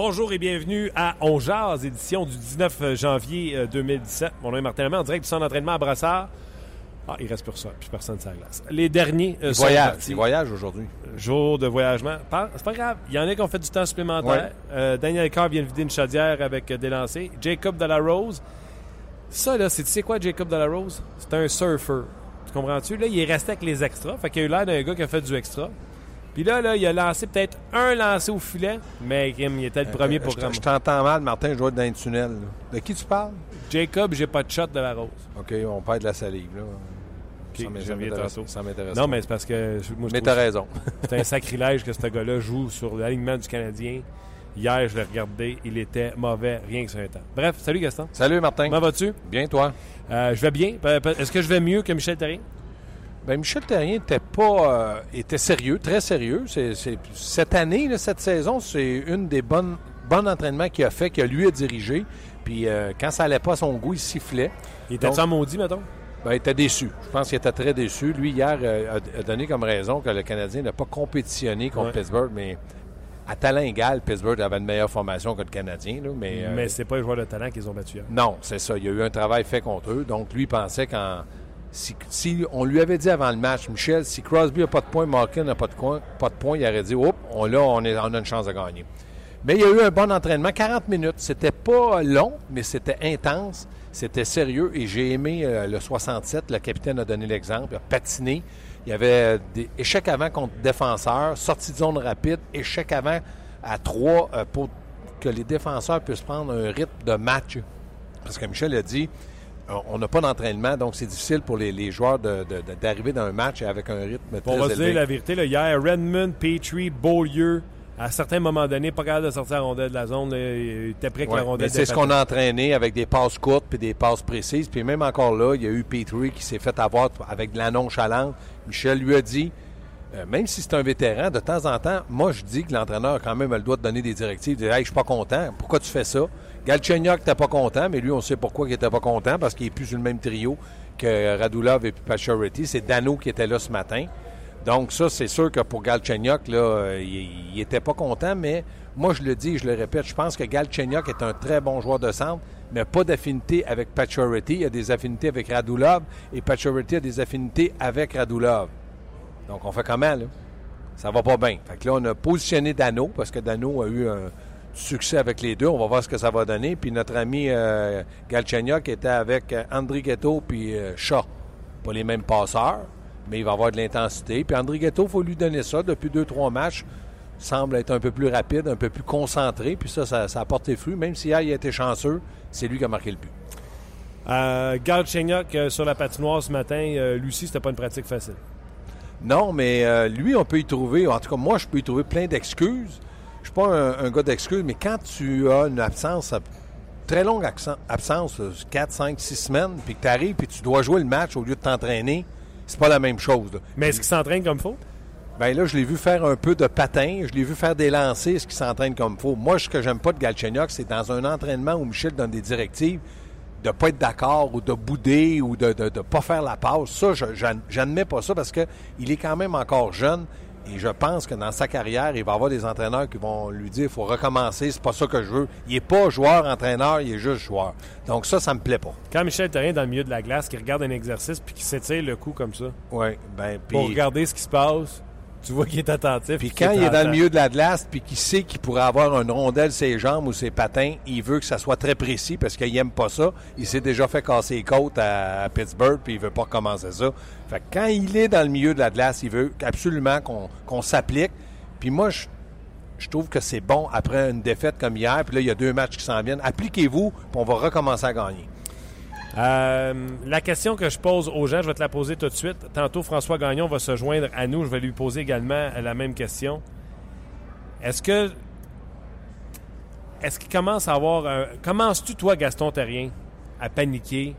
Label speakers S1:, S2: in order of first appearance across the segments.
S1: Bonjour et bienvenue à On Jazz, édition du 19 janvier 2017. Mon nom est Martin Lemay, en direct du centre d'entraînement à Brassard. Ah, il reste pour ça, puis personne sur la glace. Les derniers euh, sont
S2: voyage,
S1: partis.
S2: voyage aujourd'hui.
S1: Jour de voyagement. C'est pas grave. Il y en a qui ont fait du temps supplémentaire.
S2: Ouais.
S1: Euh, Daniel Carr vient de vider une chaudière avec euh, des lancers. Jacob Delarose. Ça, là, c'est, tu sais quoi, Jacob Delarose? C'est un surfer. Tu comprends-tu? Là, il est resté avec les extras. Fait qu'il a eu l'air d'un gars qui a fait du extra. Puis là, là, il a lancé peut-être un lancé au filet, mais Kim, il était le premier pour
S2: Euh, je, t'entends mal, Martin, je dois être dans un tunnel. De qui tu parles?
S1: Jacob, j'ai pas de shot de la rose.
S2: OK, on perd de la salive. Là. Ça m'intéresse-.
S1: Non, mais c'est parce que moi,
S2: Mais t'as raison.
S1: c'est un sacrilège que ce gars-là joue sur l'alignement du Canadien. Hier, je l'ai regardé, il était mauvais, rien que sur un temps. Bref, salut Gaston.
S2: Salut, Martin.
S1: Comment vas-tu?
S2: Bien, toi?
S1: Euh, je vais bien. Est-ce que je vais mieux que Michel Terrien?
S2: Ben, Michel Terrien était pas euh, était sérieux, très sérieux. C'est, cette année, là, cette saison, c'est une des bonnes bons entraînements qu'il a fait, que lui a dirigé. Puis euh, quand ça allait pas à son goût, il sifflait.
S1: Il était en maudit, mettons?
S2: Ben, il était déçu. Je pense qu'il était très déçu. Lui, hier, euh, a, donné comme raison que le Canadien n'a pas compétitionné contre
S1: Ouais.
S2: Pittsburgh, mais à talent égal, Pittsburgh avait une meilleure formation que le Canadien. là, mais
S1: Mais c'est pas les joueurs de talent qu'ils ont battu hier.
S2: non, c'est ça. Il y a eu un travail fait contre eux. Donc, lui, il pensait qu'en. Si, on lui avait dit avant le match, Michel, si Crosby n'a pas de points, Malkin n'a pas de, points, il aurait dit, Oups, on, là, on, a une chance de gagner. Mais il y a eu un bon entraînement, 40 minutes. C'était pas long, mais c'était intense, c'était sérieux. Et j'ai aimé euh, le 67. Le capitaine a donné l'exemple. Il a patiné. Il y avait des échecs avant contre défenseurs, sortie de zone rapide, échec avant à trois euh, pour que les défenseurs puissent prendre un rythme de match. Parce que Michel a dit, on n'a pas d'entraînement, donc c'est difficile pour les, les joueurs d'arriver dans un match avec un rythme très
S1: on va
S2: élevé.
S1: dire la vérité. Là, hier, Redmond, Petrie, Beaulieu, à certains moments donnés, pas capable de sortir la rondelle de la zone. là, il était prêt que
S2: Ouais,
S1: la rondelle
S2: c'est ce qu'on a entraîné avec des passes courtes puis des passes précises. Puis même encore là, il y a eu Petrie qui s'est fait avoir avec de la nonchalance. Michel lui a dit, euh, même si c'est un vétéran, de temps en temps, moi je dis que l'entraîneur a quand même le droit de donner des directives, de dire Hey, je suis pas content, pourquoi tu fais ça? Galchenyuk n'était pas content, mais lui, on sait pourquoi il n'était pas content, parce qu'il est plus sur le même trio que Radulov et Pacioretty. C'est Dano qui était là ce matin. Donc ça, c'est sûr que pour Galchenyuk, là, il n'était pas content, mais moi, je le dis je le répète, je pense que Galchenyuk est un très bon joueur de centre, mais pas d'affinité avec Pacioretty. Il a des affinités avec Radulov et Pacioretty a des affinités avec Radulov. Donc on fait comment, là? Ça va pas bien. Fait que là, on a positionné Dano, parce que Dano a eu un succès avec les deux. On va voir ce que ça va donner. Puis notre ami euh, Galchenyuk était avec euh, André Ghetto puis euh, Shaw. Pas les mêmes passeurs, mais il va avoir de l'intensité. Puis André Ghetto, il faut lui donner ça. Depuis deux, trois matchs, semble être un peu plus rapide, un peu plus concentré. Puis ça, ça, ça a porté fruit. Même si hier, il a été chanceux, c'est lui qui a marqué le but.
S1: Euh, Galchenyuk, euh, sur la patinoire ce matin, euh, aussi, c'était pas une pratique facile.
S2: Non, mais euh, lui, on peut y trouver, en tout cas, moi, je peux y trouver plein d'excuses. Je suis pas un, un gars d'excuses, mais quand tu as une absence, très longue absence, 4, 5, 6 semaines, puis que tu arrives, puis tu dois jouer le match au lieu de t'entraîner, c'est pas la même chose. là.
S1: Mais est-ce qu'il s'entraîne comme faut?
S2: Ben là, je l'ai vu faire un peu de patin, je l'ai vu faire des lancers, est-ce qu'il s'entraîne comme faut? Moi, ce que j'aime pas de Galchenyuk, c'est dans un entraînement où Michel donne des directives, de pas être d'accord ou de bouder ou de ne pas faire la passe. Ça, je- j'ad- j'admets pas ça parce que il est quand même encore jeune et je pense que dans sa carrière, il va avoir des entraîneurs qui vont lui dire il faut recommencer, c'est pas ça que je veux. Il est pas joueur-entraîneur, il est juste joueur. Donc ça, ça me plaît pas.
S1: Quand Michel Terrien est dans le milieu de la glace, qui regarde un exercice puis qui s'étire le cou comme ça,
S2: Oui, ben,
S1: pour regarder ce qui se passe, tu vois qu'il est attentif.
S2: Puis quand il est dans le milieu de la glace, puis qu'il sait qu'il pourrait avoir une rondelle ses jambes ou ses patins, il veut que ça soit très précis parce qu'il aime pas ça. Il s'est déjà fait casser les côtes à, Pittsburgh, puis il veut pas recommencer ça. Fait que quand il est dans le milieu de la glace, il veut absolument qu'on qu'on s'applique. Puis moi, je, je trouve que c'est bon après une défaite comme hier, puis là, il y a deux matchs qui s'en viennent. Appliquez-vous, puis on va recommencer à gagner.
S1: Euh, la question que je pose aux gens, je vais te la poser tout de suite. Tantôt, François Gagnon va se joindre à nous. Je vais lui poser également la même question. Est-ce que. Est-ce qu'il commence à avoir. Commences-tu, toi, Gaston Terrien, à paniquer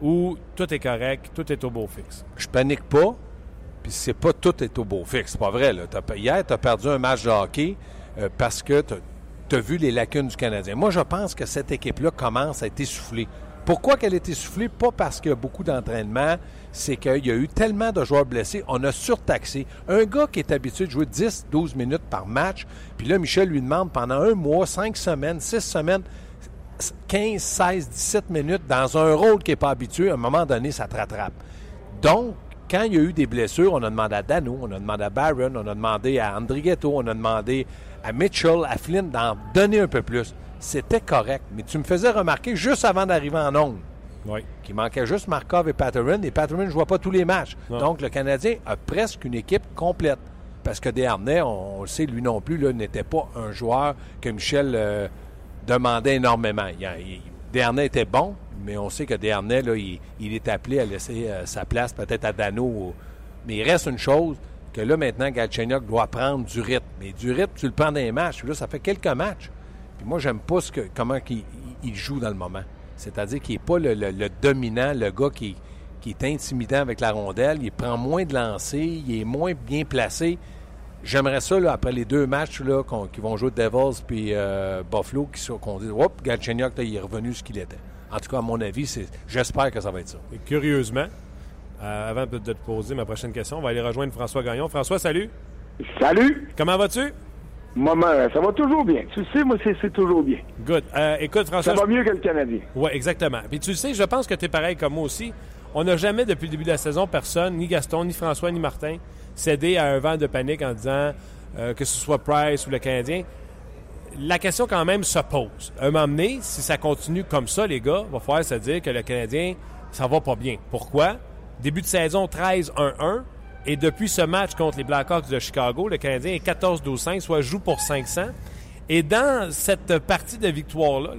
S1: ou tout est correct, tout est au beau fixe?
S2: Je panique pas, puis c'est pas tout est au beau fixe. C'est pas vrai. Là. hier, tu as perdu un match de hockey euh, parce que tu as vu les lacunes du Canadien. Moi, je pense que cette équipe-là commence à être essoufflée. Pourquoi qu'elle est essoufflée? Pas parce qu'il y a beaucoup d'entraînement, c'est qu'il y a eu tellement de joueurs blessés, on a surtaxé. Un gars qui est habitué de jouer 10-12 minutes par match, puis là, Michel lui demande pendant un mois, cinq semaines, six semaines, 15, 16, 17 minutes dans un rôle qui n'est pas habitué, à un moment donné, ça te rattrape. Donc, quand il y a eu des blessures, on a demandé à Dano, on a demandé à Barron, on a demandé à Andrighetto, on a demandé à Mitchell, à Flynn d'en donner un peu plus c'était correct. Mais tu me faisais remarquer juste avant d'arriver en ongle qu'il manquait juste Markov et Patterson. Et Patterson ne jouait pas tous les matchs. Donc, le Canadien a presque une équipe complète. Parce que Desharnais, on, le sait, lui non plus, n'était pas un joueur que Michel euh, demandait énormément. Il, était bon, mais on sait que Desharnais, là, il, est appelé à laisser euh, sa place peut-être à Dano. Mais il reste une chose, que là, maintenant, Galchenyuk doit prendre du rythme. Mais du rythme, tu le prends dans les matchs. Là, ça fait quelques matchs. Puis moi, j'aime pas ce que, comment il, joue dans le moment. C'est-à-dire qu'il n'est pas le, dominant, le gars qui, qui, est intimidant avec la rondelle. Il prend moins de lancers, il est moins bien placé. J'aimerais ça, là, après les deux matchs là, qui vont jouer Devils puis euh, Buffalo, qu'on dit, hop, Galchenyuk, il est revenu ce qu'il était. En tout cas, à mon avis, j'espère que ça va être ça.
S1: Et curieusement, euh, avant de te poser ma prochaine question, on va aller rejoindre François Gagnon. François, salut.
S3: Salut.
S1: Comment vas-tu?
S3: Maman, ça va toujours bien. Tu sais, moi, c'est toujours bien.
S1: Good. Euh, écoute, François.
S3: Ça va mieux que le Canadien.
S1: Oui, exactement. Puis tu sais, je pense que tu es pareil comme moi aussi. On n'a jamais, depuis le début de la saison, personne, ni Gaston, ni François, ni Martin, cédé à un vent de panique en disant euh, que ce soit Price ou le Canadien. La question, quand même, se pose. Un moment donné, si ça continue comme ça, les gars, va falloir se dire que le Canadien, ça va pas bien. Pourquoi? Début de saison 13-1-1. Et depuis ce match contre les Blackhawks de Chicago, le Canadien est 14-12-5, soit joue pour 500. Et dans cette partie de victoire-là,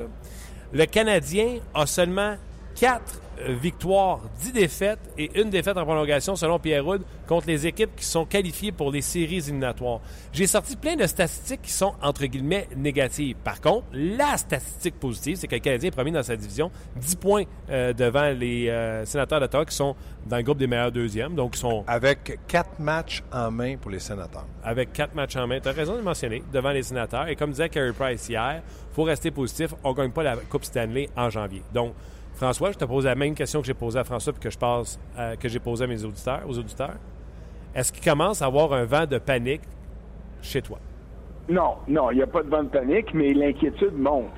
S1: le Canadien a seulement 4 euh, victoires, 10 défaites et une défaite en prolongation selon Pierre Houd contre les équipes qui sont qualifiées pour les séries éliminatoires. J'ai sorti plein de statistiques qui sont entre guillemets négatives. Par contre, la statistique positive, c'est que le Canadien est premier dans sa division, 10 points euh, devant les euh, sénateurs d'Ottawa qui sont dans le groupe des meilleurs deuxièmes. Donc, sont
S2: avec 4 matchs en main pour les sénateurs.
S1: Avec 4 matchs en main. Tu as raison de mentionner, devant les sénateurs. Et comme disait Carey Price hier, faut rester positif. On ne gagne pas la Coupe Stanley en janvier. Donc, François, je te pose la même question que j'ai posée à François et que je euh, que j'ai posée à mes auditeurs, aux auditeurs. Est-ce qu'il commence à avoir un vent de panique chez toi?
S3: Non, non, il n'y a pas de vent de panique, mais l'inquiétude monte.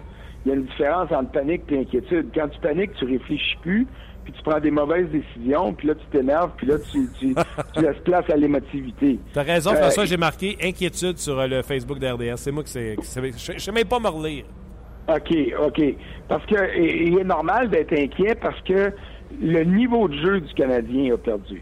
S3: Il y a une différence entre panique et inquiétude. Quand tu paniques, tu réfléchis plus, puis tu prends des mauvaises décisions, puis là, tu t'énerves, puis là, tu, laisses place à l'émotivité.
S1: Tu as raison, François, euh, j'ai marqué inquiétude sur euh, le Facebook d'RDS. C'est moi qui sais. Je ne sais même pas me relire.
S3: OK, OK. Parce que il est normal d'être inquiet parce que le niveau de jeu du Canadien a perdu.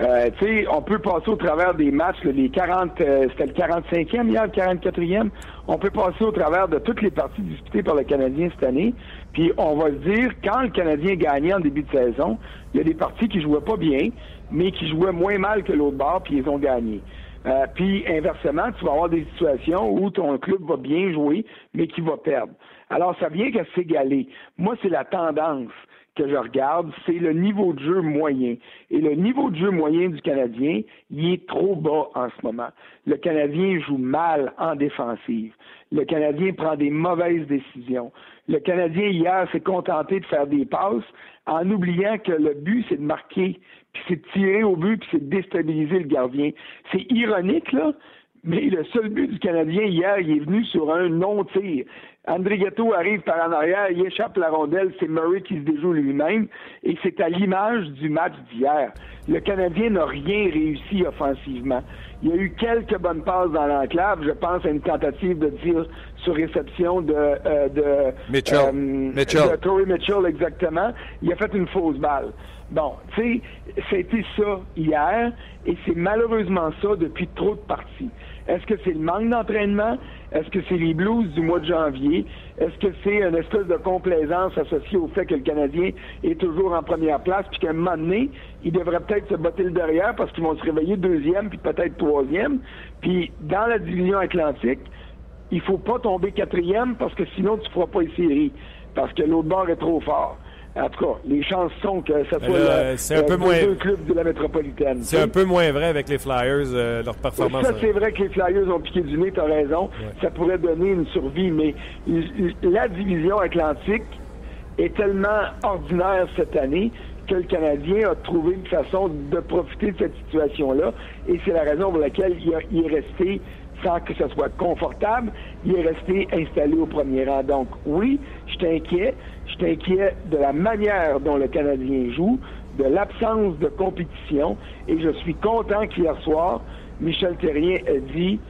S3: Euh, tu sais, on peut passer au travers des matchs, les 40, euh, c'était le 45e hier, le 44e. On peut passer au travers de toutes les parties disputées par le Canadien cette année. Puis on va se dire, quand le Canadien gagnait en début de saison, il y a des parties qui jouaient pas bien, mais qui jouaient moins mal que l'autre bord, puis ils ont gagné. Euh, puis inversement, tu vas avoir des situations où ton club va bien jouer, mais qui va perdre. Alors, ça vient qu'à s'égaler. Moi, c'est la tendance que je regarde, c'est le niveau de jeu moyen. Et le niveau de jeu moyen du Canadien, il est trop bas en ce moment. Le Canadien joue mal en défensive. Le Canadien prend des mauvaises décisions. Le Canadien, hier, s'est contenté de faire des passes en oubliant que le but, c'est de marquer, puis c'est de tirer au but, puis c'est de déstabiliser le gardien. C'est ironique, là, mais le seul but du Canadien hier, il est venu sur un non-tir. André Ghetto arrive par en arrière, il échappe la rondelle, c'est Murray qui se déjoue lui-même, et c'est à l'image du match d'hier. Le Canadien n'a rien réussi offensivement. Il y a eu quelques bonnes passes dans l'enclave. Je pense à une tentative de tir sur réception de, euh, de
S2: Mitchell. Euh, Mitchell.
S3: De Corey Mitchell, exactement. Il a fait une fausse balle. Bon, tu sais, c'était ça hier, et c'est malheureusement ça depuis trop de parties. Est-ce que c'est le manque d'entraînement? Est-ce que c'est les blues du mois de janvier? Est-ce que c'est une espèce de complaisance associée au fait que le Canadien est toujours en première place, puis qu'à un moment donné, il devrait peut-être se botter le derrière parce qu'ils vont se réveiller deuxième, puis peut-être troisième. Puis dans la division atlantique, il faut pas tomber quatrième parce que sinon tu feras pas les séries, parce que l'autre bord est trop fort. En tout cas, les chances sont que ça soit
S1: là,
S3: le,
S1: c'est un
S3: le-
S1: peu moins-
S3: deux clubs de la métropolitaine.
S1: C'est un peu moins vrai avec les Flyers, euh, leur performance.
S3: Ça, c'est vrai que les Flyers ont piqué du nez, tu as raison. Ça pourrait donner une survie, mais la division atlantique est tellement ordinaire cette année que le Canadien a trouvé une façon de profiter de cette situation-là. Et c'est la raison pour laquelle il, a- il est resté sans que ce soit confortable, il est resté installé au premier rang. Donc oui, je inquiet. Je suis inquiet de la manière dont le Canadien joue, de l'absence de compétition. Et je suis content qu'hier soir, Michel Terrien a dit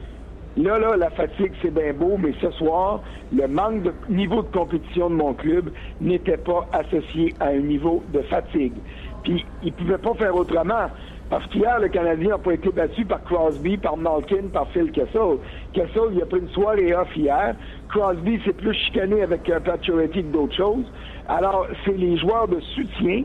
S3: Là, là, la fatigue, c'est bien beau, mais ce soir, le manque de niveau de compétition de mon club n'était pas associé à un niveau de fatigue. Puis, il ne pouvait pas faire autrement. Parce qu'hier, le Canadien n'a pas été battu par Crosby, par Malkin, par Phil Kessel. Kessel, il a pris une soirée off hier. Crosby s'est plus chicané avec euh, que d'autres choses. Alors, c'est les joueurs de soutien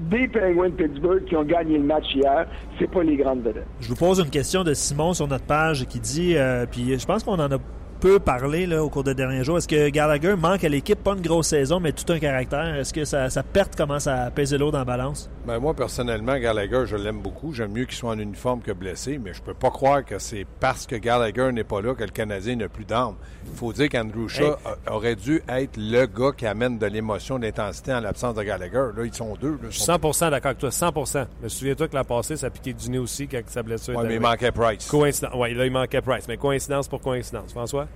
S3: des Penguins de Pittsburgh qui ont gagné le match hier. C'est pas les grandes vedettes.
S4: Je vous pose une question de Simon sur notre page qui dit, euh, puis je pense qu'on en a peu parlé là, au cours des derniers jours. Est-ce que Gallagher manque à l'équipe, pas une grosse saison, mais tout un caractère? Est-ce que sa, sa perte commence à peser l'eau dans la balance?
S2: Ben, moi, personnellement, Gallagher, je l'aime beaucoup. J'aime mieux qu'il soit en uniforme que blessé, mais je peux pas croire que c'est parce que Gallagher n'est pas là que le Canadien n'a plus d'armes. Il faut dire qu'Andrew Shaw a- aurait dû être le gars qui amène de l'émotion, de l'intensité en l'absence de Gallagher. Là, ils sont deux. Là, Ils sont-
S1: 100% d'accord avec toi, 100%. Mais souviens-toi que l'an passé, ça a piqué du nez aussi quand sa blessure
S2: Ouais,
S1: est
S2: mais il manquait Price.
S1: Coïncidence. Oui, là, il manquait Price. Mais coïncidence pour coïncidence. François?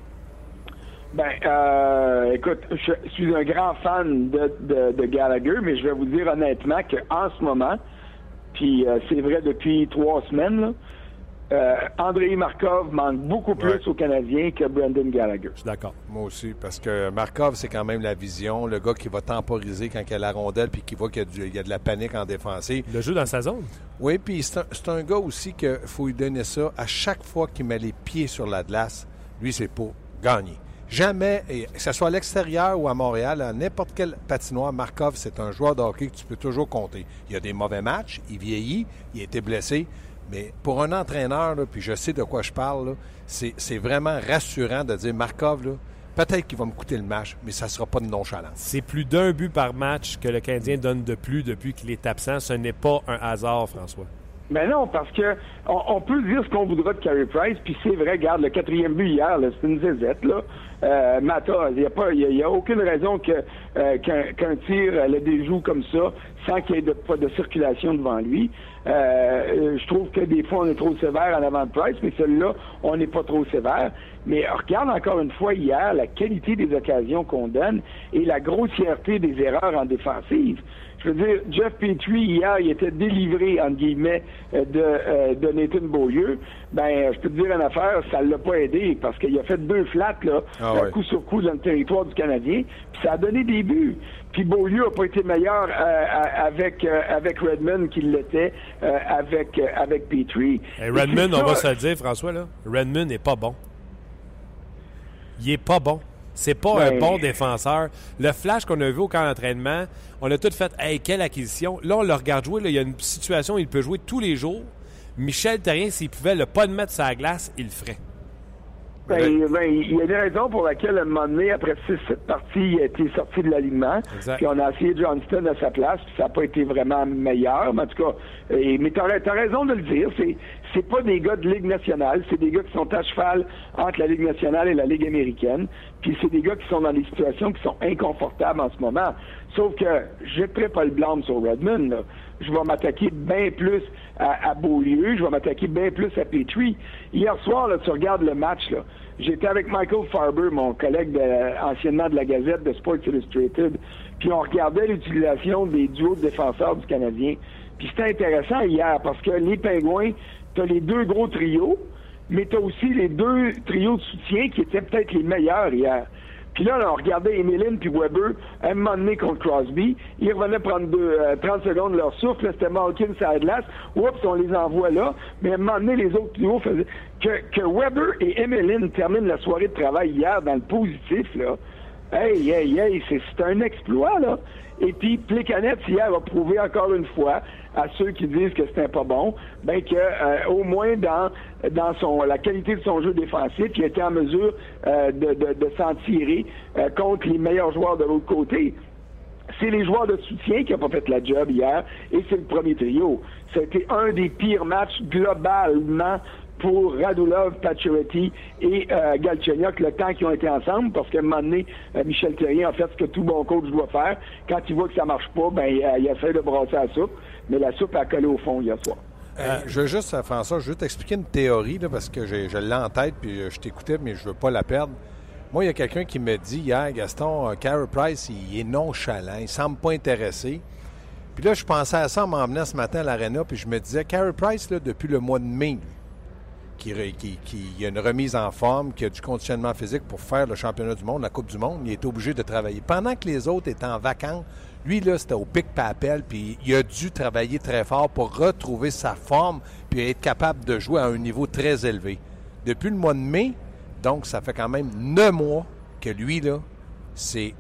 S3: Ben, euh, écoute, je suis un grand fan de, de, de Gallagher, mais je vais vous dire honnêtement qu'en ce moment, puis euh, c'est vrai depuis trois semaines, là, euh, Andrei Markov manque beaucoup plus
S2: Ouais.
S3: aux Canadiens que Brendan Gallagher.
S1: Je suis d'accord.
S2: Moi aussi, parce que Markov, c'est quand même la vision, le gars qui va temporiser quand il y a la rondelle puis qui voit qu'il y a, y de la panique en défensive.
S1: Le jeu dans sa zone.
S2: Oui, puis c'est un, c'est un gars aussi qu'il faut lui donner ça. À chaque fois qu'il met les pieds sur la glace, lui, c'est pour gagner. Jamais, et que ce soit à l'extérieur ou à Montréal, à n'importe quel patinoire, Markov, c'est un joueur de hockey que tu peux toujours compter. Il y a des mauvais matchs, il vieillit, il a été blessé, mais pour un entraîneur, là, puis je sais de quoi je parle, c'est c'est vraiment rassurant de dire Markov, là, peut-être qu'il va me coûter le match, mais ça ne sera pas de nonchalance.
S1: C'est plus d'un but par match que le Canadien donne de plus depuis qu'il est absent. Ce n'est pas un hasard, François.
S3: Mais non, parce que on, on peut dire ce qu'on voudra de Carey Price, puis c'est vrai, regarde, le quatrième but hier, c'est une zézette, là. Euh, il n'y a, pas- il a- aucune raison que euh, qu'un qu'un tir euh, le déjoue comme ça, sans qu'il y ait de, pas de circulation devant lui. Euh, euh, je trouve que des fois, on est trop sévère en avant de Price, mais celui-là, on n'est pas trop sévère. Mais regarde encore une fois hier la qualité des occasions qu'on donne et la grossièreté des erreurs en défensive. Je veux dire, Jeff Petrie, hier, il était délivré, entre guillemets, euh, de, euh, de Nathan Beaulieu. Ben, je peux te dire une affaire, ça ne l'a pas aidé, parce qu'il a fait deux flats, là,
S2: Ah
S3: euh,
S2: ouais.
S3: coup sur coup dans le territoire du Canadien, puis ça a donné des buts. Puis Beaulieu n'a pas été meilleur euh, avec, euh, avec Redmond qu'il l'était avec, avec Petrie.
S1: Et
S3: Et
S1: Redmond, on va se le dire, François, là. Redmond n'est pas bon. Il est pas bon. C'est pas un
S3: Ben-
S1: bon défenseur. Le flash qu'on a vu au camp d'entraînement, on a tout fait, hey, quelle acquisition. Là, on le regarde jouer. là, il y a une situation où il peut jouer tous les jours. Michel Terrien, s'il pouvait le pas de mettre sur la glace, il le ferait.
S3: Ben, ben, il y a des raisons pour lesquelles, à un moment donné, après 6-7 parties, il a été sorti de l'alignement. Puis on a essayé Johnston à sa place, puis ça n'a pas été vraiment meilleur. Mais en tout cas, euh, mais tu as, raison de le dire. C'est c'est pas des gars de Ligue nationale, c'est des gars qui sont à cheval entre la Ligue nationale et la Ligue américaine. Puis c'est des gars qui sont dans des situations qui sont inconfortables en ce moment. Sauf que je ne pas le blâme sur Redmond. là. Je vais m'attaquer bien plus à, Beaulieu, je vais m'attaquer bien plus à Petrie. Hier soir, là, tu regardes le match, là. J'étais avec Michael Farber, mon collègue anciennement de la Gazette de Sports Illustrated, puis on regardait l'utilisation des duos de défenseurs du Canadien. Puis c'était intéressant hier parce que les Pingouins, tu as les deux gros trios, mais tu as aussi les deux trios de soutien qui étaient peut-être les meilleurs hier. Puis là, on regardait Emeline puis Weber un moment donné contre Crosby. Ils revenaient prendre deux, 30 secondes de leur souffle. C'était Malkin, ça glace. Oups, on les envoie là. Mais à un moment donné, les autres plus hauts faisaient... Que, que Weber et Emeline terminent la soirée de travail hier dans le positif, là. Hey, hey, hey, c'est un exploit, là. Et puis, Plekanec, hier, a prouvé encore une fois à ceux qui disent que c'était pas bon, ben que euh, au moins dans dans son la qualité de son jeu défensif, il était en mesure euh, de, de, de s'en tirer euh, contre les meilleurs joueurs de l'autre côté. C'est les joueurs de soutien qui n'ont pas fait la job hier, et c'est le premier trio. C'était un des pires matchs globalement pour Radulov, Pacioretty et euh, le temps qu'ils ont été ensemble, parce qu'à un moment donné, euh, Michel Terrien a fait ce que tout bon coach doit faire. Quand il voit que ça marche pas, ben il, il essaie de brasser la soupe, mais la soupe a collé au fond hier soir.
S2: Euh, je veux juste, François, je veux t'expliquer une théorie, là, parce que je l'ai en tête, puis je t'écoutais, mais je veux pas la perdre. Moi, il y a quelqu'un qui me dit hier, Gaston, euh, Carey Price, il est nonchalant, il semble pas intéressé. Puis là, je pensais à ça en m'emmenant ce matin à l'aréna, puis je me disais, Carey Price, là, depuis le mois de mai, qui, qui, qui, a une remise en forme, qui a du conditionnement physique pour faire le championnat du monde, la Coupe du monde, il est obligé de travailler. Pendant que les autres étaient en vacances, lui, là, c'était au pic papel, puis il a dû travailler très fort pour retrouver sa forme, puis être capable de jouer à un niveau très élevé. Depuis le mois de mai, donc ça fait quand même neuf mois que lui, là, c'est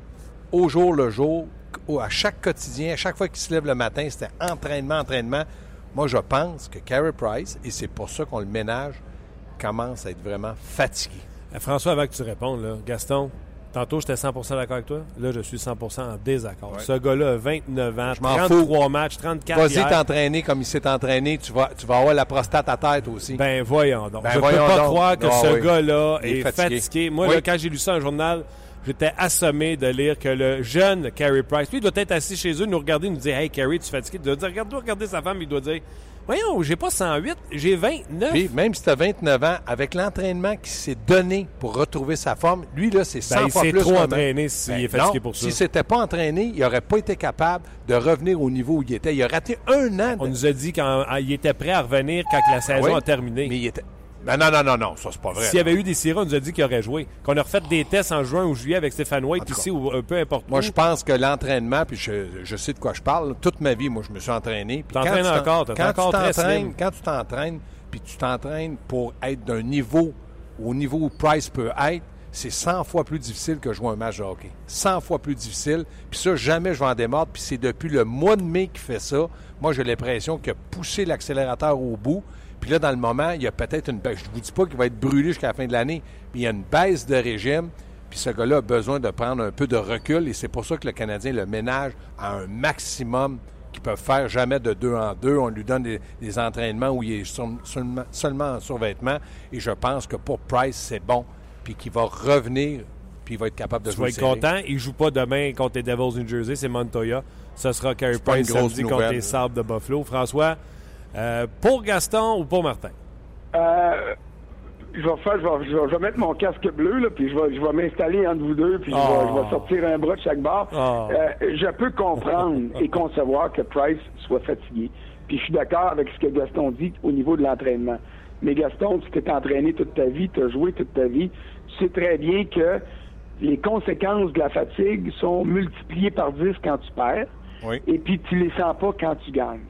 S2: au jour le jour, à chaque quotidien, à chaque fois qu'il se lève le matin, c'était entraînement, entraînement. Moi, je pense que Carey Price, et c'est pour ça qu'on le ménage, commence à être vraiment fatigué.
S1: Euh, François, avant que tu répondes, là, Gaston, tantôt j'étais 100% d'accord avec toi. Là, je suis 100 en désaccord.
S2: Ouais.
S1: Ce gars-là a 29 ans,
S2: Je m'en
S1: 33 matchs, 34
S2: Vas-y t'entraîner comme il s'est entraîné, tu vas, tu vas avoir la prostate à tête aussi.
S1: Ben voyons donc.
S2: Ben,
S1: je
S2: voyons
S1: peux pas
S2: donc.
S1: croire que
S2: Ah
S1: ce
S2: oui.
S1: gars-là
S2: est
S1: est,
S2: fatigué.
S1: fatigué. Moi,
S2: Oui.
S1: là, quand j'ai lu ça dans un journal, j'étais assommé de lire que le jeune Carey Price, lui, il doit être assis chez eux, nous regarder, nous dire Hey, Carey, tu es fatigué. Il doit dire Regarde-toi, regarder sa femme, il doit dire Voyons, j'ai pas 108, j'ai 29.
S2: Puis, même si tu as 29 ans, avec l'entraînement qui s'est donné pour retrouver sa forme, lui, là, c'est 100
S1: Ben, il
S2: fois
S1: s'est
S2: plus
S1: trop entraîné s'il
S2: Ben
S1: est fatigué
S2: non,
S1: pour ça.
S2: S'il s'était pas entraîné, il n'aurait pas été capable de revenir au niveau où il était. Il a raté un an.
S1: On
S2: de-
S1: nous a dit qu'il était prêt à revenir quand la saison
S2: Oui,
S1: a terminé.
S2: Mais il était. Ben non, non, non, non, ça, c'est pas vrai.
S1: S'il y avait eu des sirop, on nous a dit qu'il aurait joué. Qu'on a refait des tests en juin ou juillet avec Stéphane White ici ou euh, peu importe
S2: Moi,
S1: où.
S2: je pense que l'entraînement, puis je, je sais de quoi je parle, toute ma vie, moi, je me suis entraîné. Puis
S1: T'entraînes encore,
S2: quand
S1: encore
S2: tu t'entraînes. Quand tu t'entraînes, puis tu t'entraînes pour être d'un niveau, au niveau où Price peut être, c'est 100 fois plus difficile que jouer un match de hockey. 100 fois plus difficile. Puis ça, jamais je vais en démordre. Puis c'est depuis le mois de mai qu'il fait ça. Moi, j'ai l'impression qu'il a poussé l'accélérateur au bout. Puis là, dans le moment, il y a peut-être une baisse. Je ne vous dis pas qu'il va être brûlé jusqu'à la fin de l'année, mais il y a une baisse de régime. Puis ce gars-là a besoin de prendre un peu de recul. Et c'est pour ça que le Canadien le ménage à un maximum qu'ils peuvent faire jamais de deux en deux. On lui donne des, des entraînements où il est sur- seulement, seulement en survêtement. Et je pense que pour Price, c'est bon. Puis qu'il va revenir, puis il va être capable de
S1: Tu
S2: jouer
S1: vas être content. Il joue pas demain contre les Devils New Jersey, c'est Montoya. Ce sera Carey Price samedi
S2: nouvelle.
S1: contre les Sabres de Buffalo. François, euh, pour Gaston ou pour Martin?
S3: Euh, je vais faire, je vais, je vais- je vais mettre mon casque bleu, là, puis je vais, je vais m'installer entre vous deux, puis je, vais,
S1: Oh.
S3: je vais sortir un bras de chaque bord.
S1: Oh.
S3: Euh, je peux comprendre et concevoir que Price soit fatigué. Puis je suis d'accord avec ce que Gaston dit au niveau de l'entraînement. Mais Gaston, tu t'es entraîné toute ta vie, tu as joué toute ta vie. Tu sais très bien que les conséquences de la fatigue sont multipliées par 10 quand tu perds.
S2: Oui.
S3: Et puis tu les sens pas quand tu gagnes.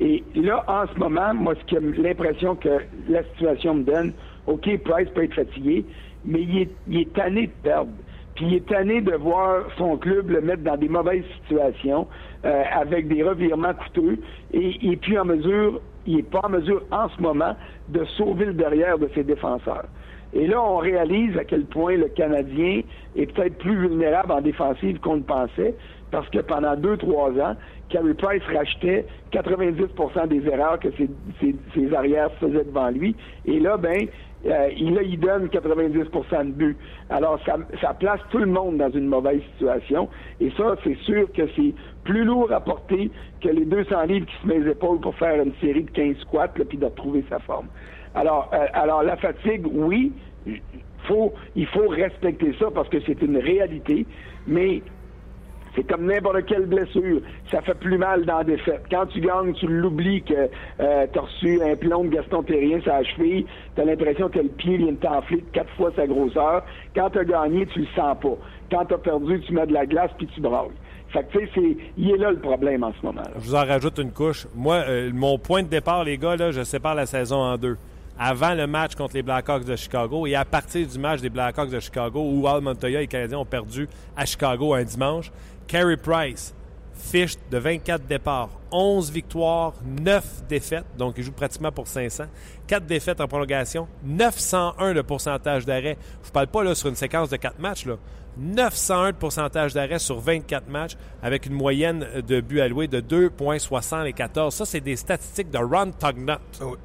S3: Et là, en ce moment, moi, ce que l'impression que la situation me donne, OK, Price peut être fatigué, mais il est, il est tanné de perdre. Puis il est tanné de voir son club le mettre dans des mauvaises situations, euh, avec des revirements coûteux, et il est plus en mesure, il est pas en mesure en ce moment de sauver le derrière de ses défenseurs. Et là, on réalise à quel point le Canadien est peut-être plus vulnérable en défensive qu'on ne pensait, parce que pendant deux, trois ans, Carey Price rachetait 90% des erreurs que ses, arrières faisaient devant lui. Et là, ben, euh, il, il donne 90% de but. Alors, ça, ça place tout le monde dans une mauvaise situation. Et ça, c'est sûr que c'est plus lourd à porter que les 200 livres qui se met les épaules pour faire une série de 15 squats, puis de retrouver sa forme. Alors, euh, alors la fatigue, oui, faut, il faut respecter ça parce que c'est une réalité, mais C'est comme n'importe quelle blessure. Ça fait plus mal dans la défaite. Quand tu gagnes, tu l'oublies que euh, tu as reçu un plomb de Gaston Terrien sur la cheville. Tu as l'impression que le pied vient de t'enfler de quatre fois sa grosseur. Quand tu as gagné, tu le sens pas. Quand tu as perdu, tu mets de la glace puis tu brailles. Fait que, tu sais, il est là le problème en ce moment. là.
S1: Je vous en rajoute une couche. Moi, euh, mon point de départ, les gars, là, je sépare la saison en deux. Avant le match contre les Blackhawks de Chicago et à partir du match des Blackhawks de Chicago où Al Montoya et les Canadiens ont perdu à Chicago un dimanche, Carey Price, fiche de 24 départs, 11 victoires, 9 défaites, donc il joue pratiquement pour 500, 4 défaites en prolongation, 901 de pourcentage d'arrêt. Je ne parle pas sur une séquence de 4 matchs, là. 901 de pourcentage d'arrêt sur 24 matchs avec une moyenne de buts alloués de 2,74. Ça, c'est des statistiques de Ron Tugnut.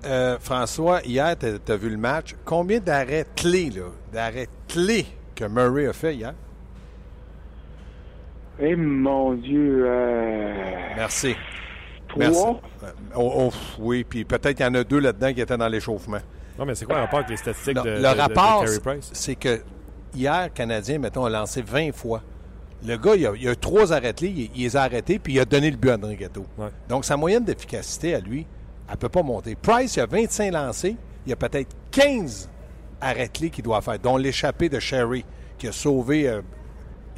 S2: Euh, François, hier, tu as vu le match. Combien d'arrêts clés, d'arrêts clés que Murray a fait hier?
S3: Eh mon Dieu. Euh...
S2: Merci.
S3: Trois?
S2: Merci. Euh, oh, oh, oui, puis peut-être qu'il y en a deux là-dedans qui étaient dans l'échauffement.
S1: Non, mais c'est quoi le rapport avec les statistiques
S2: Non,
S1: de,
S2: le
S1: de- de- de
S2: rapport, c'est que hier, le Canadien, mettons, a lancé 20 fois. Le gars, il a, il a eu trois arrêts clés, il, il les a arrêtés, puis il a donné le but à André.
S1: Ouais.
S2: Donc, sa moyenne d'efficacité à lui, elle ne peut pas monter. Price, il a 25 lancés, il y a peut-être 15 arrêts clés qu'il doit faire, dont l'échappée de Sherry, qui a sauvé, euh,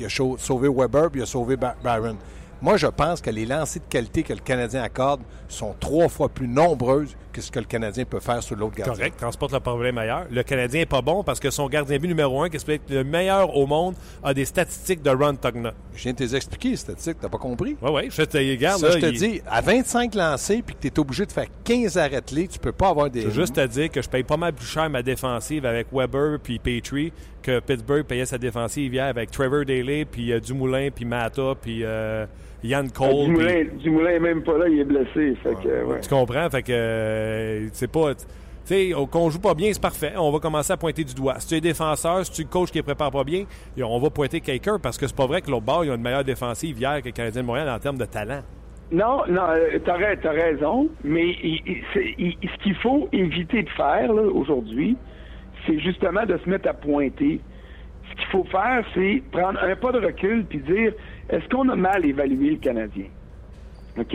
S2: il a sauvé Weber, puis il a sauvé Barron. Moi, je pense que les lancers de qualité que le Canadien accorde sont trois fois plus nombreuses que ce que le Canadien peut faire sur l'autre gardien.
S1: Correct, transporte le problème ailleurs. Le Canadien est pas bon parce que son gardien but numéro un, qui est supposé être le meilleur au monde, a des statistiques de Ron Tugnut.
S2: Je viens de t'expliquer les statistiques, t'as pas compris?
S1: Oui, oui, je te regarde.
S2: Ça,
S1: là,
S2: je te
S1: il-
S2: dis, à 25 lancés, puis que tu es obligé de faire 15 arrêts clés, tu peux pas avoir des.
S1: Je veux juste te dire que je paye pas mal plus cher ma défensive avec Weber puis Petrie que Pittsburgh payait sa défensive hier avec Trevor Daly puis euh, Dumoulin puis Mata puis euh, Yann
S3: Ah,
S1: Cole.
S3: Dumoulin,
S1: puis-
S3: Dumoulin est même pas là, il est blessé. Fait que, ouais.
S1: Tu comprends? Fait que euh, c'est pas. Tu sais, qu'on joue pas bien, c'est parfait. On va commencer à pointer du doigt. Si tu es défenseur, si tu es coach qui ne prépare pas bien, on va pointer quelqu'un parce que c'est pas vrai que l'autre bord, il a une meilleure défensive hier que le Canadien de Montréal en termes de talent.
S3: Non, non, euh, t'as, ra- t'as raison, mais il- il- c'est- il- ce qu'il faut éviter de faire là, aujourd'hui, c'est justement de se mettre à pointer. Ce qu'il faut faire, c'est prendre un pas de recul puis dire est-ce qu'on a mal évalué le Canadien? OK?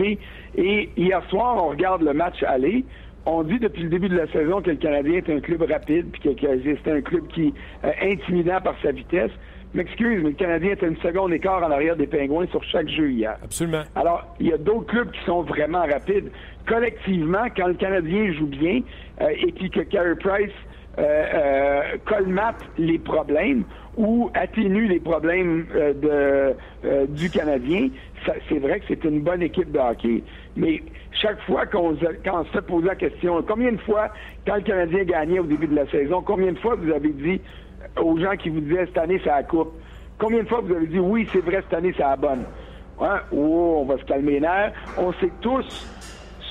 S3: Et hier soir, on regarde le match aller. On dit depuis le début de la saison que le Canadien est un club rapide puis que, c'est un club qui est intimidant par sa vitesse. M'excuse, mais le Canadien était une seconde écart en arrière des Pingouins sur chaque jeu hier.
S1: Absolument.
S3: Alors, il y a d'autres clubs qui sont vraiment rapides. Collectivement, quand le Canadien joue bien euh, et puis que Carey Price euh, euh, colmate les problèmes ou atténue les problèmes euh, de, euh, du Canadien, c'est vrai que c'est une bonne équipe de hockey. Mais chaque fois qu'on se- quand on se fait poser la question, combien de fois, quand le Canadien gagnait au début de la saison, combien de fois vous avez dit aux gens qui vous disaient cette année c'est la coupe, combien de fois vous avez dit oui, c'est vrai, cette année c'est la bonne? Hein? Oh, on va se calmer les nerfs. On sait tous,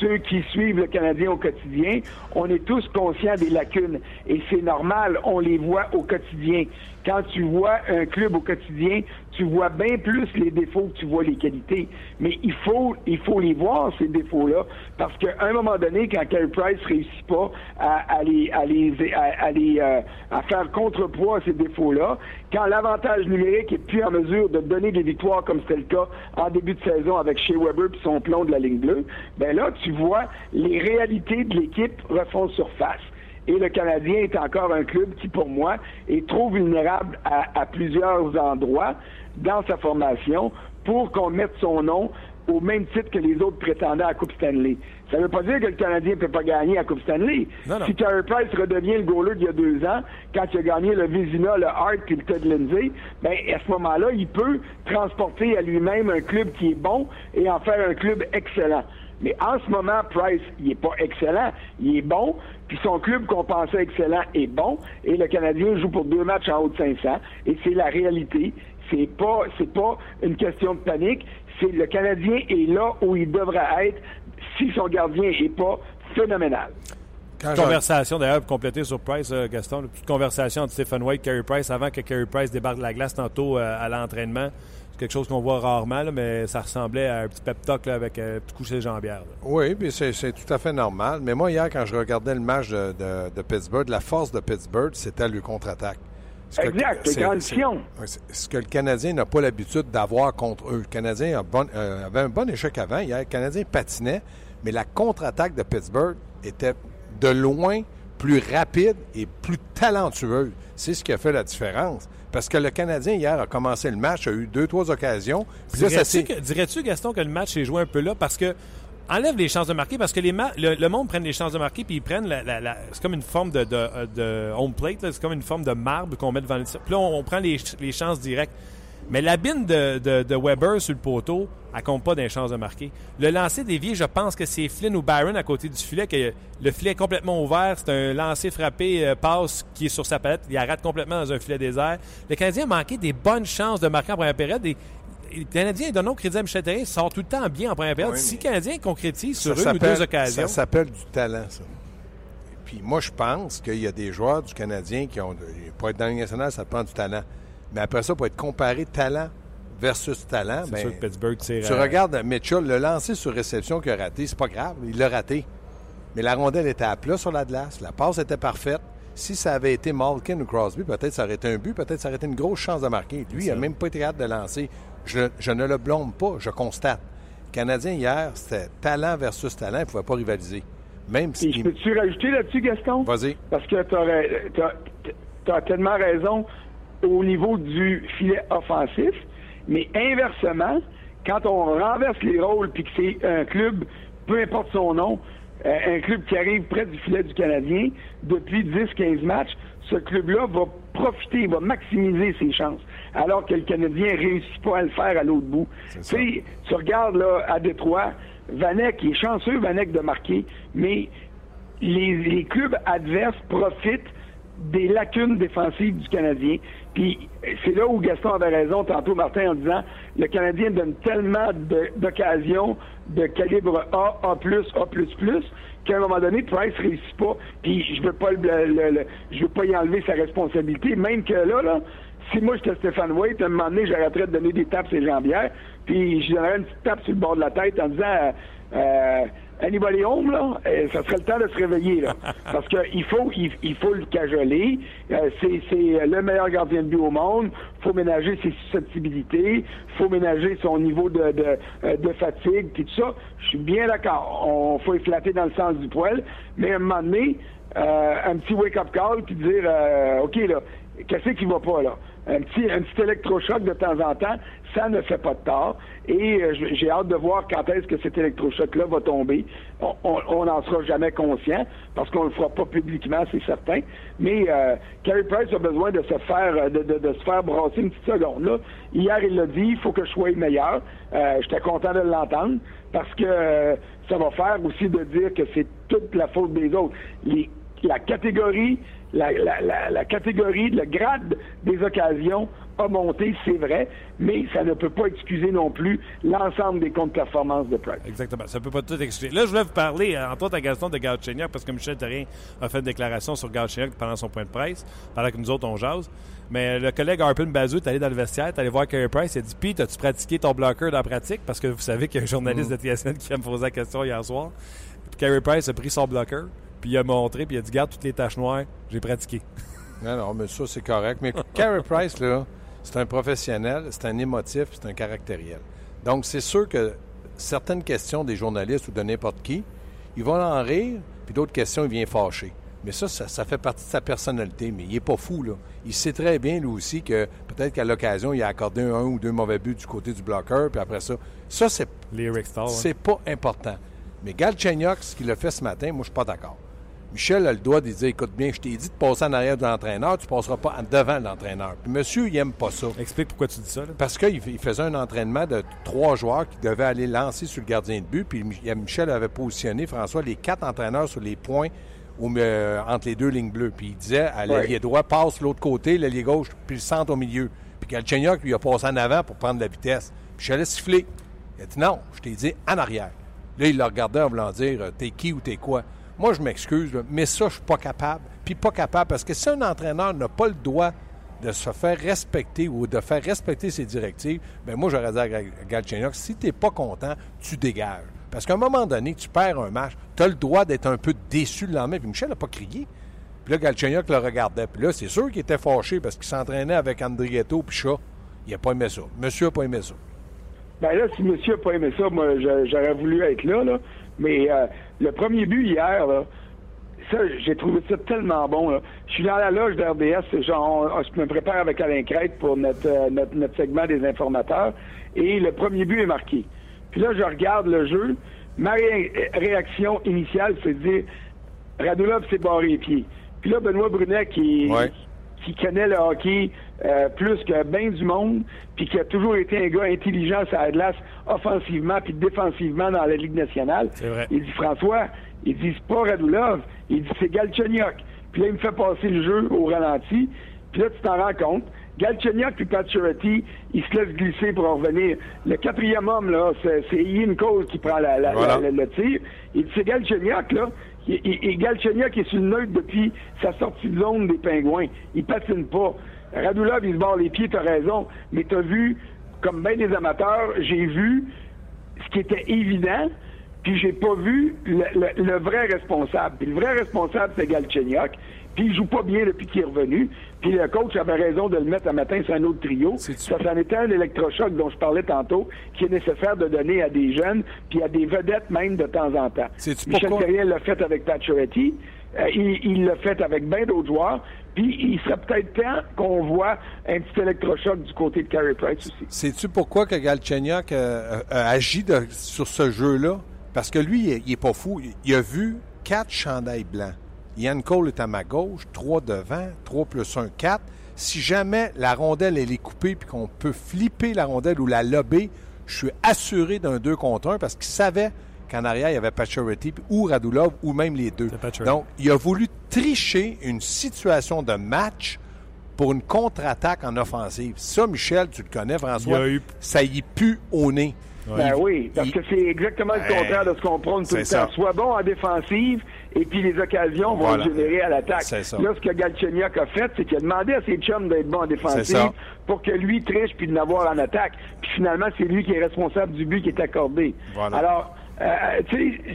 S3: ceux qui suivent le Canadien au quotidien, on est tous conscients des lacunes. Et c'est normal, on les voit au quotidien. Quand tu vois un club au quotidien, tu vois bien plus les défauts que tu vois les qualités. Mais il faut, il faut les voir, ces défauts-là, parce qu'à un moment donné, quand Carey Price réussit pas à, à les, à, les, à, à les, euh, à faire contrepoids à ces défauts-là, quand l'avantage numérique est plus en mesure de donner des victoires comme c'était le cas en début de saison avec Shea Weber puis son plomb de la ligne bleue, ben là, tu vois les réalités de l'équipe refont surface. Et le Canadien est encore un club qui, pour moi, est trop vulnérable à, à plusieurs endroits dans sa formation pour qu'on mette son nom au même titre que les autres prétendants à Coupe Stanley. Ça ne veut pas dire que le Canadien ne peut pas gagner à Coupe Stanley.
S1: Non, non.
S3: Si Carey Price redevient le goaler d'il y a deux ans, quand il a gagné le Vizina, le Hart puis le Ted Lindsay, ben, à ce moment-là, il peut transporter à lui-même un club qui est bon et en faire un club excellent. Mais en ce moment, Price, il n'est pas excellent, il est bon, puis son club qu'on pensait excellent est bon, et le Canadien joue pour deux matchs en haut de 500, et c'est la réalité. C'est pas, c'est pas une question de panique. C'est le Canadien est là où il devrait être si son gardien est pas phénoménal.
S2: Quand
S1: conversation d'ailleurs pour compléter sur Price, euh, Gaston, une petite conversation entre Stephen White et Carey Price avant que Carey Price débarque de la glace tantôt euh, à l'entraînement. C'est quelque chose qu'on voit rarement, là, mais ça ressemblait à un petit pep talk là, avec euh, un petit coup chez les jambières. là.
S2: Oui, puis c'est tout à fait normal. Mais moi, hier, quand je regardais le match de, de- de Pittsburgh, la force de Pittsburgh, c'était le contre-attaque. Ce que-
S3: Exact, c'est
S2: Ce que le Canadien n'a pas l'habitude d'avoir contre eux. Le Canadien a bon- euh, avait un bon échec avant. Hier, le Canadien patinait, mais la contre-attaque de Pittsburgh était de loin plus rapide et plus talentueuse. C'est ce qui a fait la différence. Parce que le Canadien, hier, a commencé le match, a eu deux, trois occasions.
S1: Dirais-tu, Gaston, que le match est joué un peu là? Parce que enlève les chances de marquer parce que les le, le monde prenne les chances de marquer puis ils prennent la, la- la- c'est comme une forme de, de, euh, de home plate, c'est comme une forme de marbre qu'on met devant le. Puis là, on, on prend les chances directes. Mais la bine de, de, de Weber sur le poteau, elle compte pas des chances de marquer. Le lancer dévié, je pense que c'est Flynn ou Byron à côté du filet, que le filet est complètement ouvert. C'est un lancer frappé, euh, passe qui est sur sa palette. Il arrête complètement dans un filet désert. Le Canadien a manqué des bonnes chances de marquer en première période. Et, et le Canadien, donnons crédit à Michel Therrien, sort tout le temps bien en première période.
S2: Oui,
S1: si
S2: mais-
S1: le Canadien concrétise sur une ou deux occasions,
S2: Ça s'appelle du talent, ça. Puis moi, je pense qu'il y a des joueurs du Canadien qui ont. Pour être dans la Ligue nationale, ça prend du talent. Mais après ça, pour être comparé talent versus talent, ben,
S1: sûr que Pittsburgh tire.
S2: tu
S1: à-
S2: regardes Mitchell, le lancer sur réception qu'il a raté, c'est pas grave, il l'a raté. Mais la rondelle était à plat sur la glace, la passe était parfaite. Si ça avait été Malkin ou Crosby, peut-être ça aurait été un but, peut-être ça aurait été une grosse chance de marquer. Lui, il n'a même pas été capable de lancer. Je, je ne le blâme pas, je constate. Le Canadien, hier, c'était talent versus talent, il ne pouvait pas rivaliser. Même
S3: Et je
S2: si.
S3: peux-tu rajouter là-dessus, Gaston?
S2: Vas-y.
S3: Parce que tu as, tellement raison au niveau du filet offensif, mais inversement, quand on renverse les rôles puis que c'est un club, peu importe son nom, euh, un club qui arrive près du filet du Canadien depuis 10-15 matchs, ce club-là va profiter, va maximiser ses chances, alors que le Canadien réussit pas à le faire à l'autre bout. Tu tu regardes là, à Détroit, Vanek, est chanceux, Vanek, de marquer, mais les, les clubs adverses profitent des lacunes défensives du Canadien. Puis c'est là où Gaston avait raison tantôt, Martin, en disant le Canadien donne tellement d'occasions de calibre A, A+, A++, qu'à un moment donné, Price réussit pas. Puis je veux pas le, le- le- je veux pas y enlever sa responsabilité. Même que là, là, si moi j'étais Stéphane Waite, à un moment donné, j'arrêterais de donner des tapes sur les jambières, puis je donnerais une petite tape sur le bord de la tête en disant euh, Anybody home, là, euh, ça serait le temps de se réveiller, là. Parce qu'il faut, il, il faut le cajoler. Euh, c'est, c'est le meilleur gardien de but au monde. faut ménager ses susceptibilités. faut ménager son niveau de, de, euh, de fatigue, puis tout ça. Je suis bien d'accord. On faut éclater dans le sens du poil. Mais à un moment donné, euh, un petit wake-up call, puis dire, euh, OK, là, qu'est-ce qui va pas, là? Un petit, un petit électrochoc de temps en temps, ça ne fait pas de tort. Et euh, j'ai hâte de voir quand est-ce que cet électrochoc-là va tomber. On- n'en sera jamais conscient parce qu'on ne le fera pas publiquement, c'est certain. Mais euh, Carey Price a besoin de se faire euh, de, se faire brasser une petite seconde. Là. Hier, il l'a dit, il faut que je sois le meilleur. Euh, J'étais content de l'entendre parce que ça va faire aussi de dire que c'est toute la faute des autres. La catégorie, la catégorie, le grade des occasions a monté, c'est vrai, mais ça ne peut pas excuser non plus l'ensemble des contre-performances de Price.
S1: Exactement. Ça peut pas tout expliquer. Là, je voulais vous parler, euh, entre autres, à Gaston de Galchenyuk, parce que Michel Terrien a fait une déclaration sur Galchenyuk pendant son point de presse, pendant que nous autres, on jase. Mais le collègue Harpin Bazou est allé dans le vestiaire, est allé voir Carey Price, il a dit Pete, as-tu pratiqué ton bloqueur dans la pratique? Parce que vous savez qu'il y a un journaliste de TSN qui a me posé la question hier soir. Puis Carey Price a pris son bloqueur, puis il a montré, puis il a dit Garde toutes les taches noires, j'ai pratiqué.
S2: Non, non, mais ça, c'est correct. Mais Carey Price, là, c'est un professionnel, c'est un émotif, c'est un caractériel. Donc, c'est sûr que certaines questions des journalistes ou de n'importe qui, ils vont en rire, puis d'autres questions, il vient fâcher. Mais ça, ça, ça fait partie de sa personnalité. Mais il n'est pas fou, là. Il sait très bien, lui aussi, que peut-être qu'à l'occasion, il a accordé un, ou deux mauvais buts du côté du bloqueur, puis après ça. Ça,
S1: hein.
S2: c'est pas important. Mais Galchenyuk, ce qu'il a fait ce matin, moi, je suis pas d'accord. Michel a le droit de dire Écoute bien, je t'ai dit de passer en arrière de l'entraîneur, tu passeras pas en devant de l'entraîneur. Puis monsieur, il aime pas ça.
S1: Explique pourquoi tu dis ça. là.
S2: Parce qu'il il faisait un entraînement de trois joueurs qui devaient aller lancer sur le gardien de but. Puis Mi- Michel avait positionné, François, les quatre entraîneurs sur les points au- euh, entre les deux lignes bleues. Puis il disait à l'allié
S3: Ouais.
S2: droit, passe l'autre côté, l'allié gauche, puis le centre au milieu. Puis Galchenyuk, lui, a passé en avant pour prendre la vitesse. Michel a sifflé. Il a dit non, je t'ai dit en arrière. Là, il le regardait en voulant dire euh, t'es qui ou t'es quoi? Moi, je m'excuse, mais ça, je suis pas capable. Puis pas capable parce que si un entraîneur n'a pas le droit de se faire respecter ou de faire respecter ses directives, ben moi, j'aurais dit à Gal- Galchenyuk, si tu n'es pas content, tu dégages. Parce qu'à un moment donné, tu perds un match, tu as le droit d'être un peu déçu le lendemain. Puis Michel n'a pas crié. Puis là, Galchenyuk le regardait. Puis là, c'est sûr qu'il était fâché parce qu'il s'entraînait avec Andrietto puis Chat. Il n'a pas aimé ça. Monsieur n'a pas aimé ça.
S3: Ben là, si monsieur n'a pas aimé ça, moi, j'aurais voulu être là, là. Mais euh, le premier but hier, là, ça, j'ai trouvé ça tellement bon. Là. Je suis dans la loge d'RDS, genre, on- je me prépare avec Alain Crête pour notre, euh, notre, notre segment des informateurs, et le premier but est marqué. Puis là, je regarde le jeu. Ma ré- réaction initiale, c'est de dire Radulov s'est barré les pieds. Puis là, Benoît Brunet, qui,
S2: Ouais.
S3: qui connaît le hockey euh, plus que bien du monde, puis qui a toujours été un gars intelligent sur la glace, offensivement puis défensivement dans la Ligue nationale.
S1: Vrai.
S3: Il dit François, il dit c'est pas Radulov, il dit c'est Galchenyuk. Puis là, il me fait passer le jeu au ralenti. Puis là, tu t'en rends compte. Galchenyuk puis Pacioretty, ils se laissent glisser pour en revenir. Le quatrième homme, là, c'est Ian Cole qui prend la- la-
S2: Voilà.
S3: la- le, tir. Il dit c'est Galchenyuk, là. Et, et, et Galchenyuk est sur le neutre depuis sa sortie de zone des Pingouins. Il patine pas. Radulov, il se barre les pieds, t'as raison. Mais t'as vu, comme bien des amateurs, j'ai vu ce qui était évident, puis j'ai pas vu le, le- le vrai responsable. Puis le vrai responsable, c'est Galchenyuk. Puis il joue pas bien depuis qu'il est revenu. Puis le coach avait raison de le mettre un matin sur un autre trio.
S1: C'est-tu-
S3: Ça, c'en était un électrochoc dont je parlais tantôt, qui est nécessaire de donner à des jeunes, puis à des vedettes même de temps en temps. Michel? Terrien l'a fait avec Pacioretty. Euh, il il l'a fait avec bien d'autres joueurs. Puis il serait peut-être temps qu'on voit un petit électrochoc du côté de Carey Price aussi.
S2: Sais-tu pourquoi que Galchenyuk euh, a agi sur ce jeu-là? Parce que lui, il est, il est pas fou. Il, a vu quatre chandails blancs. Ian Cole est à ma gauche, trois devant, trois plus un, quatre. Si jamais la rondelle, elle est coupée puis qu'on peut flipper la rondelle ou la lober, je suis assuré d'un 2 contre 1 parce qu'il savait qu'en arrière, il y avait Pacioretty puis ou Radulov ou même les deux. Donc, il a voulu tricher une situation de match pour une contre-attaque en offensive. Ça, Michel, tu le connais, François,
S1: Il y a eu-
S2: ça y pue au nez.
S3: Ben oui, parce
S2: il-
S3: que c'est exactement le
S2: Ben,
S3: contraire de ce qu'on prône tout le
S2: ça.
S3: temps. Sois bon en défensive, et puis les occasions vont
S2: Voilà.
S3: générer à l'attaque.
S2: C'est ça.
S3: Là, ce que Galchenyuk a fait, c'est qu'il a demandé à ses chums d'être bons en défensive
S2: ça.
S3: pour que lui triche puis de l'avoir en attaque. Puis finalement, c'est lui qui est responsable du but qui est accordé.
S2: Voilà.
S3: Alors, euh,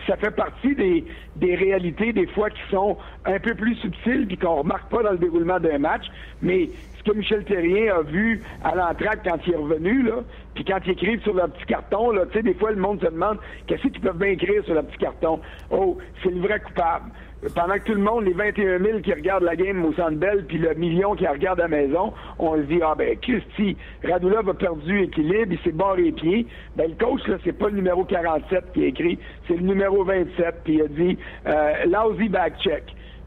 S3: ça fait partie des, réalités, des fois, qui sont un peu plus subtiles puis qu'on remarque pas dans le déroulement d'un match. Mais ce que Michel Terrien a vu à l'entraque quand il est revenu, là, puis quand il écrit sur le petit carton, là, des fois, le monde se demande qu'est-ce qu'ils peuvent bien écrire sur le petit carton? Oh, c'est le vrai coupable. Pendant que tout le monde, les 21 000 qui regardent la game au Centre Bell, puis le million qui la regarde à la maison, on se dit, ah ben, Christy, Radulov a perdu équilibre, il s'est barré les pieds. Ben, le coach, là, c'est pas le numéro 47 qui a écrit, c'est le numéro 27, puis il a dit, euh, lousy back check.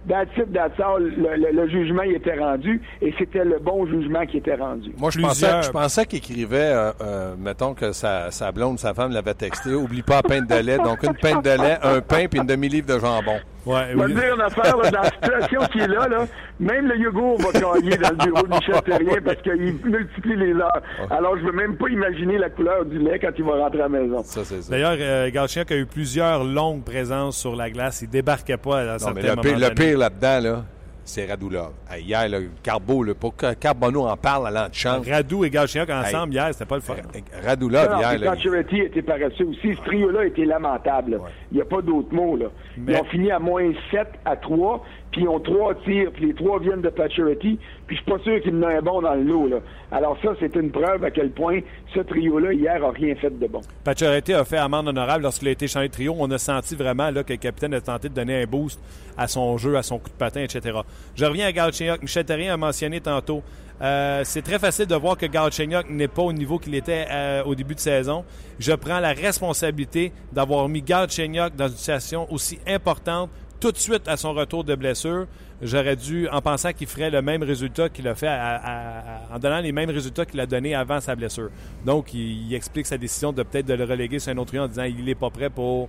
S3: That's it, that's all. Le, le- le jugement il était rendu, et c'était le bon jugement qui était rendu.
S2: Moi, je
S1: Plusieurs-
S2: pensais, je pensais qu'il écrivait, euh, euh, mettons que sa, sa blonde, sa femme l'avait texté, oublie pas la pinte de lait. Donc, une pinte de lait, un pain puis une demi-livre de jambon.
S1: Ouais,
S3: Je vais
S1: oui.
S3: te dire une affaire, là, dans la situation qui est là, là, même le yogourt va gagner dans le bureau de Michel Terrien parce qu'il multiplie les heures. Alors, je veux même pas imaginer la couleur du lait quand il va rentrer à la maison.
S2: Ça, c'est ça.
S1: D'ailleurs, euh, Galchenyuk a eu plusieurs longues présences sur la glace. Il débarquait pas à
S2: Non,
S1: certains
S2: mais le
S1: moments
S2: pire, le
S1: donnés.
S2: pire là-dedans, là, c'est Radulov. Hey, hier, le Carbo, là, pour que Carbonneau en parle à l'antichambre.
S1: Radou et Galchenyuk ensemble hier, c'était pas le fun.
S2: Radulov,
S3: Non,
S2: hier,
S3: Pacioretty était paresseux aussi. Ce trio-là était lamentable. là. Il n'y a pas d'autre mot. Là.
S1: Mais-
S3: Ils ont fini à moins 7 à 3, puis ils ont trois tirs, puis les trois viennent de Pacioretty, puis je suis pas sûr qu'il en a un bon dans le lot. Là. Alors ça, c'est une preuve à quel point ce trio-là, hier, a rien fait de bon.
S1: Pacioretty a fait amende honorable lorsqu'il a été changé de trio. On a senti vraiment là, que le capitaine a tenté de donner un boost à son jeu, à son coup de patin, etc. Je reviens à Galchenyuk. Michel Terrien a mentionné tantôt. euh, c'est très facile de voir que Galchenyuk n'est pas au niveau qu'il était euh, au début de saison. Je prends la responsabilité d'avoir mis Galchenyuk dans une situation aussi importante tout de suite à son retour de blessure. J'aurais dû, en pensant qu'il ferait le même résultat qu'il a fait, à- en donnant les mêmes résultats qu'il a donnés avant sa blessure. Donc, il, il explique sa décision de peut-être de le reléguer sur un autre trio en disant qu'il n'est pas prêt pour.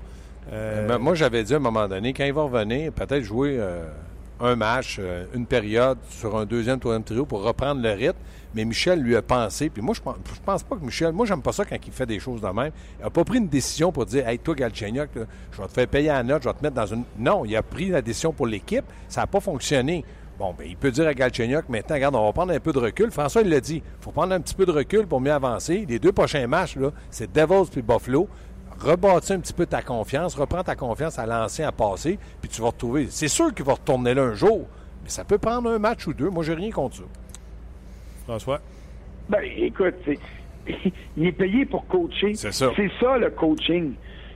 S1: euh,
S2: Ben, Moi, j'avais dit à un moment donné, quand il va revenir, peut-être jouer euh, un match, euh, une période sur un deuxième, troisième trio pour reprendre le rythme. Mais Michel lui a pensé. Puis moi, je pense, pense pas que Michel. Moi, j'aime pas ça quand il fait des choses de même. Il n'a pas pris une décision pour dire Hey, toi, Galchenyuk, je vais te faire payer la note, je vais te mettre dans une. Non, il a pris la décision pour l'équipe. Ça n'a pas fonctionné. Bon, ben, il peut dire à Galchenyuk, maintenant, regarde, on va prendre un peu de recul. François, il l'a dit. Il faut prendre un petit peu de recul pour mieux avancer. Les deux prochains matchs, c'est Devils puis Buffalo rebâtis un petit peu ta confiance, reprends ta confiance à lancer, à passer, puis tu vas retrouver. C'est sûr qu'il va retourner là un jour, Mais ça peut prendre un match ou deux. Moi, j'ai rien contre ça.
S1: François?
S3: Ben, écoute, il est payé pour coacher.
S2: C'est ça.
S3: C'est ça, le coaching.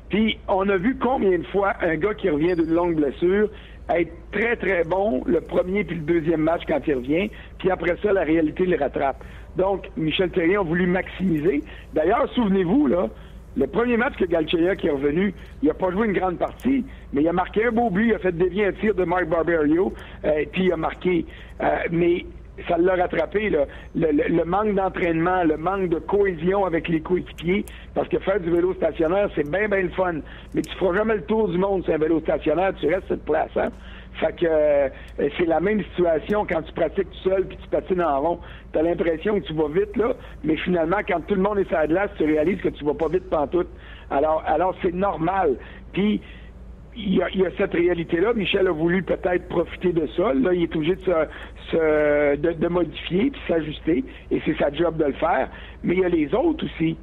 S3: Puis, on a vu combien de fois un gars qui revient d'une longue blessure être très, très bon le premier puis le deuxième match quand il revient, puis après ça, la réalité le rattrape. Donc, Michel Terrien a voulu maximiser. D'ailleurs, souvenez-vous, là, le premier match que Galcheya qui est revenu, il a pas joué une grande partie, mais il a marqué un beau but, il a fait dévier un tir de Mark Barberio, euh, puis il a marqué. Euh, mais ça l'a rattrapé, là. Le, le- manque d'entraînement, le manque de cohésion avec les coéquipiers, parce que faire du vélo stationnaire, c'est bien, bien le fun. Mais tu feras jamais le tour du monde sur un vélo stationnaire, tu restes sur place, hein? Fait que euh, c'est la même situation quand tu pratiques tout seul puis tu patines en rond. Tu as l'impression que tu vas vite, là, mais finalement, quand tout le monde est sur la glace, tu réalises que tu vas pas vite pantoute. Alors, alors c'est normal. Puis, il y, a, il y a cette réalité-là. Michel a voulu peut-être profiter de ça. Là, il est obligé de, se, se- de, de modifier puis s'ajuster, et c'est sa job de le faire. Mais il y a les autres aussi.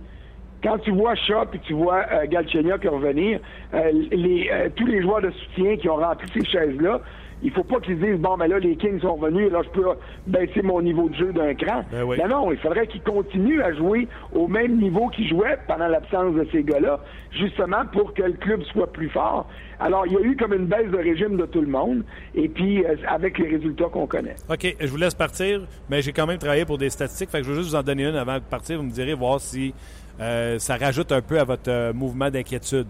S3: Quand tu vois Shaw puis tu vois euh, Galchenyuk revenir, euh, les, euh, tous les joueurs de soutien qui ont rempli ces chaises-là, il faut pas qu'ils disent bon ben là les Kings sont revenus, là je peux baisser mon niveau de jeu d'un cran.
S1: Ben oui.
S3: Non, non, il faudrait qu'ils continuent à jouer au même niveau qu'ils jouaient pendant l'absence de ces gars-là, justement pour que le club soit plus fort. Alors il y a eu comme une baisse de régime de tout le monde, et puis euh, avec les résultats qu'on connaît.
S1: OK, je vous laisse partir, mais j'ai quand même travaillé pour des statistiques. Fait que je veux juste vous en donner une avant de partir. Vous me direz voir si euh, ça rajoute un peu à votre euh, mouvement d'inquiétude.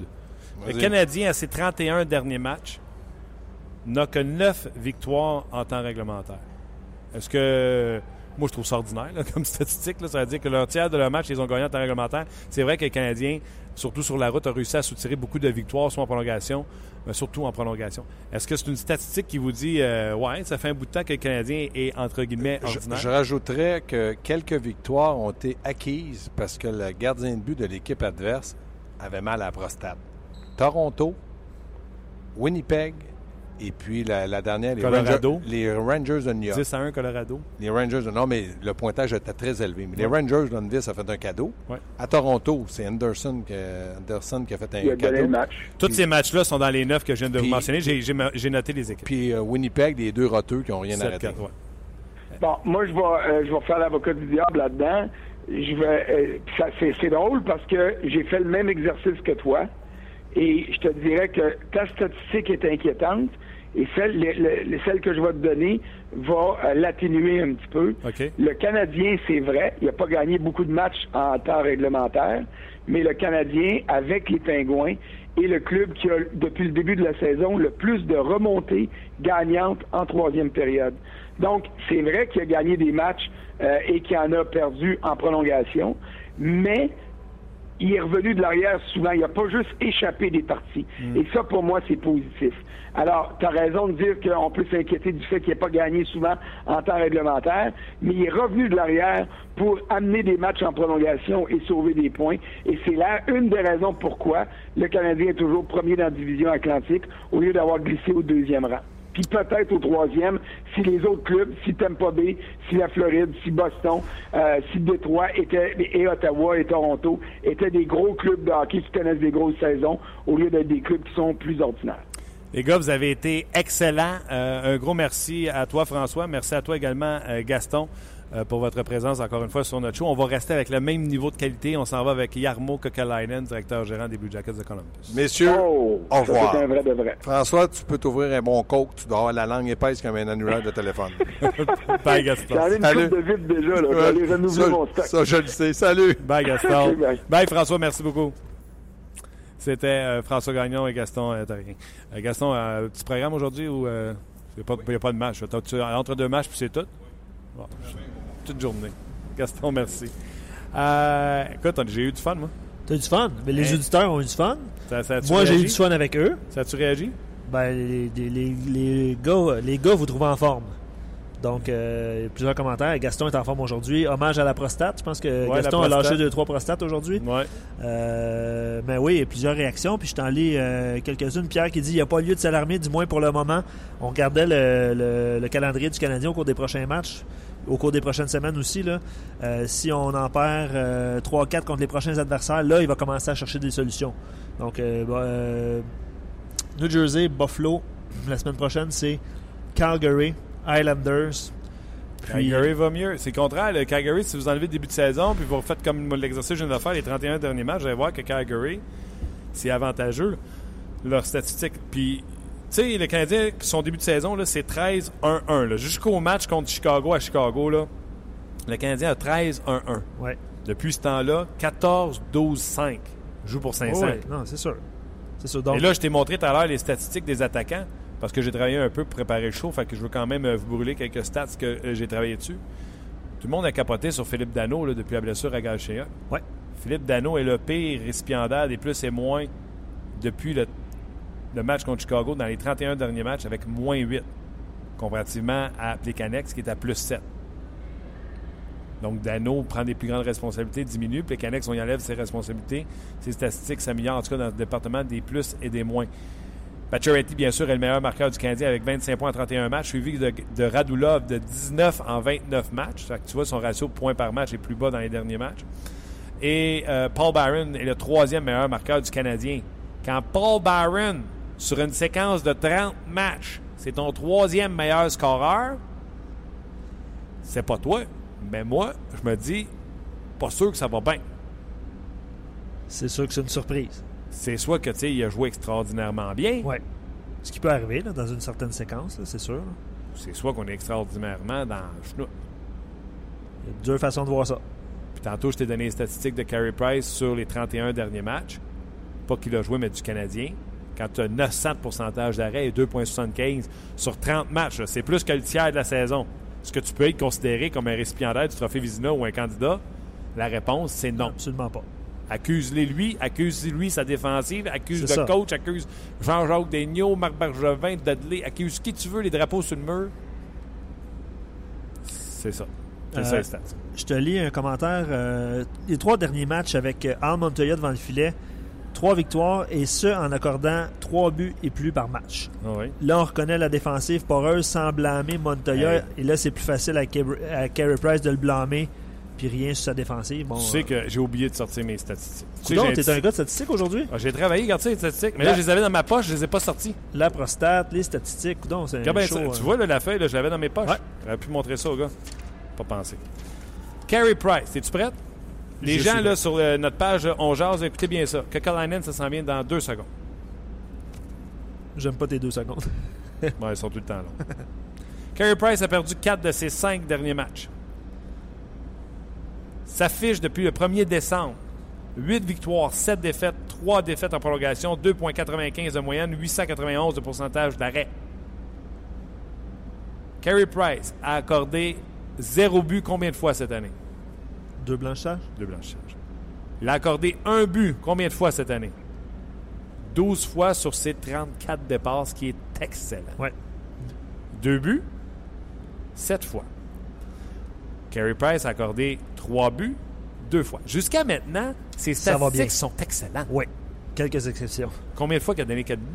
S1: Le. Canadien, à ses 31 derniers matchs, n'a que 9 victoires en temps réglementaire. Est-ce que. Moi, je trouve ça ordinaire là, comme statistique. Là. Ça veut dire que leur tiers de leur match, ils ont gagné en temps réglementaire. C'est vrai que les Canadiens, surtout sur la route, ont réussi à soutirer beaucoup de victoires, soit en prolongation, mais surtout en prolongation. Est-ce que c'est une statistique qui vous dit, euh, ouais, ça fait un bout de temps que le Canadien est, entre guillemets,
S2: Je,
S1: ordinaire?
S2: je rajouterais que quelques victoires ont été acquises parce que le gardien de but de l'équipe adverse avait mal à la prostate. Toronto, Winnipeg, et puis la, la dernière, les
S1: Colorado.
S2: Rangers, les Rangers de New York.
S1: 10 à 1 Colorado.
S2: Les Rangers, de- non, mais le pointage était très élevé. Mais les Rangers, Lundvis a fait un cadeau.
S1: Ouais.
S2: À Toronto, c'est Anderson, que- Anderson qui a fait un
S3: Il a donné
S2: cadeau.
S3: le match.
S1: Tous ces matchs-là sont dans les neuf que je viens de vous mentionner. J'ai- noté les équipes.
S2: Puis euh, Winnipeg, les deux roteux qui n'ont rien
S1: 7,
S2: arrêté.
S1: 4, ouais.
S3: Bon, moi, je vais, euh, je vais faire l'avocat du diable là-dedans. Je vais, euh, c'est drôle parce que j'ai fait le même exercice que toi. Et je te dirais que ta statistique est inquiétante et celle, le- le- celle que je vais te donner va euh, l'atténuer un petit peu.
S1: OK.
S3: Le Canadien, c'est vrai, il n'a pas gagné beaucoup de matchs en temps réglementaire, mais le Canadien, avec les Pingouins, est le club qui a, depuis le début de la saison, le plus de remontées gagnantes en troisième période. Donc, c'est vrai qu'il a gagné des matchs euh, et qu'il en a perdu en prolongation, mais il est revenu de l'arrière souvent. Il n'a pas juste échappé des parties. Et ça, pour moi, c'est positif. Alors, tu as raison de dire qu'on peut s'inquiéter du fait qu'il n'ait pas gagné souvent en temps réglementaire, mais il est revenu de l'arrière pour amener des matchs en prolongation et sauver des points. Et c'est là une des raisons pourquoi le Canadien est toujours premier dans la division atlantique au lieu d'avoir glissé au deuxième rang. Puis peut-être au troisième, si les autres clubs, si Tampa Bay, si la Floride, si Boston, euh, si Détroit était, et Ottawa et Toronto étaient des gros clubs de hockey qui connaissent des grosses saisons au lieu d'être des clubs qui sont plus ordinaires.
S1: Les gars, vous avez été excellents. Euh, un gros merci à toi, François. Merci à toi également, euh, Gaston, pour votre présence encore une fois sur notre show. On va rester avec le même niveau de qualité. On s'en va avec Yarmo Kokalainen, directeur gérant des Blue Jackets de Columbus.
S2: Messieurs,
S3: Oh,
S2: au revoir.
S3: un vrai de vrai.
S2: François, tu peux t'ouvrir un bon coke. Tu dois avoir la langue épaisse comme un annulaire de téléphone.
S1: Bye, Gaston.
S3: J'en ai une
S2: Salut.
S3: coupe de vide déjà, là. Je vais aller renouveler
S2: ça,
S3: mon stock.
S2: ça, je le sais. Salut.
S1: Bye, Gaston.
S3: Bye.
S1: bye, François. Merci beaucoup. C'était euh, François Gagnon et Gaston euh, Tarien. Euh, Gaston, euh, petit programme aujourd'hui où il n'y a, pas de match? Entre deux matchs, puis c'est tout? Bon, toute journée. Gaston, merci. Euh, écoute, j'ai eu du fun, moi.
S4: T'as eu du fun? Mais les
S1: Hein?
S4: auditeurs ont eu du fun.
S1: Ça, ça a-tu
S4: Moi, j'ai eu du fun avec eux.
S1: Ça a-tu réagi?
S4: Ben, les, les- gars, les gars vous trouvent en forme. Donc, euh, il y a plusieurs commentaires. Gaston est en forme aujourd'hui. Hommage à la prostate. Je pense que
S1: Ouais,
S4: Gaston a lâché
S1: prostate.
S4: deux, trois prostates aujourd'hui.
S1: Ouais.
S4: Euh, mais oui, il y a plusieurs réactions. Puis je t'en lis euh, quelques-unes. Pierre qui dit il n'y a pas lieu de s'alarmer, du moins pour le moment. On regardait le, le- le calendrier du Canadien au cours des prochains matchs, au cours des prochaines semaines aussi. Euh, si on en perd euh, 3-4 contre les prochains adversaires, là, il va commencer à chercher des solutions. Donc, euh, bah, euh, New Jersey, Buffalo, la semaine prochaine, c'est Calgary, Islanders.
S1: Calgary va mieux. C'est contraire. Calgary, si vous enlevez le début de saison, puis vous refaites comme l'exercice que je viens de faire les 31 derniers matchs, vous allez voir que Calgary, c'est avantageux, leur statistique. Puis, sais, le Canadien, son début de saison, c'est 13-1-1. là. Jusqu'au match contre Chicago à Chicago, là, le Canadien a 13-1-1.
S4: ouais.
S1: Depuis ce temps-là, 14-12-5. Joue pour 500.
S4: Ouais, non, c'est sûr. C'est sûr. Donc,
S1: Et là, je t'ai montré tout à l'heure les statistiques des attaquants parce que j'ai travaillé un peu pour préparer le show. Fait que je veux quand même euh, vous brûler quelques stats que euh, j'ai travaillé dessus. Tout le monde a capoté sur Philippe Dano là, depuis la blessure à Galchea.
S4: Ouais.
S1: Philippe Dano est le pire récipiendaire des plus et moins depuis le, le match contre Chicago dans les 31 derniers matchs avec moins 8 comparativement à Plekanex qui est à plus 7. Donc, Dano prend des plus grandes responsabilités, diminue. Plekanex, on y enlève ses responsabilités. Ses statistiques s'améliorent, en tout cas, dans le département des plus et des moins. Pacioretty, bien sûr, est le meilleur marqueur du Canadien avec 25 points en 31 matchs, suivi de, de Radulov de 19 en 29 matchs. Que tu vois, son ratio de points par match est plus bas dans les derniers matchs. Et euh, Paul Byron est le troisième meilleur marqueur du Canadien. Quand Paul Byron, sur une séquence de 30 matchs, c'est ton troisième meilleur scoreur, c'est pas toi. Mais moi, je me dis, pas sûr que ça va bien.
S4: c'est sûr que c'est une surprise.
S1: C'est soit que, tu sais, il a joué extraordinairement bien,
S4: Ouais. Ce qui peut arriver là, dans une certaine séquence, c'est sûr.
S1: c'est soit qu'on est extraordinairement dans le schnout.
S4: Il y a deux façons de voir ça.
S1: Puis tantôt, je t'ai donné les statistiques de Carey Price sur les 31 derniers matchs. Pas qu'il a joué, mais du Canadien. Quand tu as 900 de pourcentage d'arrêt et 2,75 sur 30 matchs, c'est plus que le tiers de la saison. Est-ce que tu peux être considéré comme un récipiendaire du trophée Vizina ou un candidat? La réponse, c'est non.
S4: Absolument pas.
S1: Accuse-les lui, accuse-lui sa défensive, accuse le
S4: ça.
S1: coach, accuse Jean-Jacques Daigneault, Marc Bergevin, Dudley, accuse qui tu veux, les drapeaux sur le mur? C'est ça. C'est
S4: Euh,
S1: ça stats.
S4: Je te lis un commentaire. euh, les trois derniers matchs avec euh, Al Montoya devant le filet, trois victoires et ce en accordant trois buts et plus par match.
S1: Ah oui.
S4: Là, on reconnaît la défensive poreuse sans blâmer Montoya.
S1: Hey.
S4: Et là, c'est plus facile à, à Carey Price de le blâmer, puis rien sur sa défensive. Bon,
S1: Tu sais que j'ai oublié de sortir mes statistiques. Tu sais,
S4: t'es un gars de statistiques aujourd'hui?
S1: Ah, J'ai travaillé, regarde ça, les statistiques. Mais là, je les avais dans ma poche, je les ai pas sortis.
S4: La prostate, les statistiques, coudonc, c'est un show,
S1: ça.
S4: euh,
S1: Tu vois, là, la feuille, là, je l'avais dans mes poches.
S4: Ouais.
S1: J'aurais pu montrer ça au gars. Pas pensé. Carey Price, es-tu prête? Les gens, là, sur euh, notre page, euh, on jase, écoutez bien ça. Kekalainen, ça s'en vient dans deux secondes.
S4: J'aime pas tes deux secondes.
S1: Ouais, ils sont tout le temps là. Carey Price a perdu 4 de ses 5 derniers matchs. S'affiche depuis le 1er décembre. 8 victoires, 7 défaites, 3 défaites en prolongation, 2,95 de moyenne, 891 de pourcentage d'arrêt. Carey Price a accordé 0 but combien de fois cette année?
S4: Deux blanchages?
S1: Deux blanchissages. Il a accordé un but combien de fois cette année? 12 fois sur ses 34 départs, ce qui est excellent.
S4: Ouais.
S1: Deux buts, sept fois. Carey Price a accordé trois buts, deux fois. Jusqu'à maintenant, ses
S4: Ça va bien.
S1: statistiques sont excellentes.
S4: Ouais. Quelques exceptions.
S1: Combien de fois qu'il a donné quatre buts?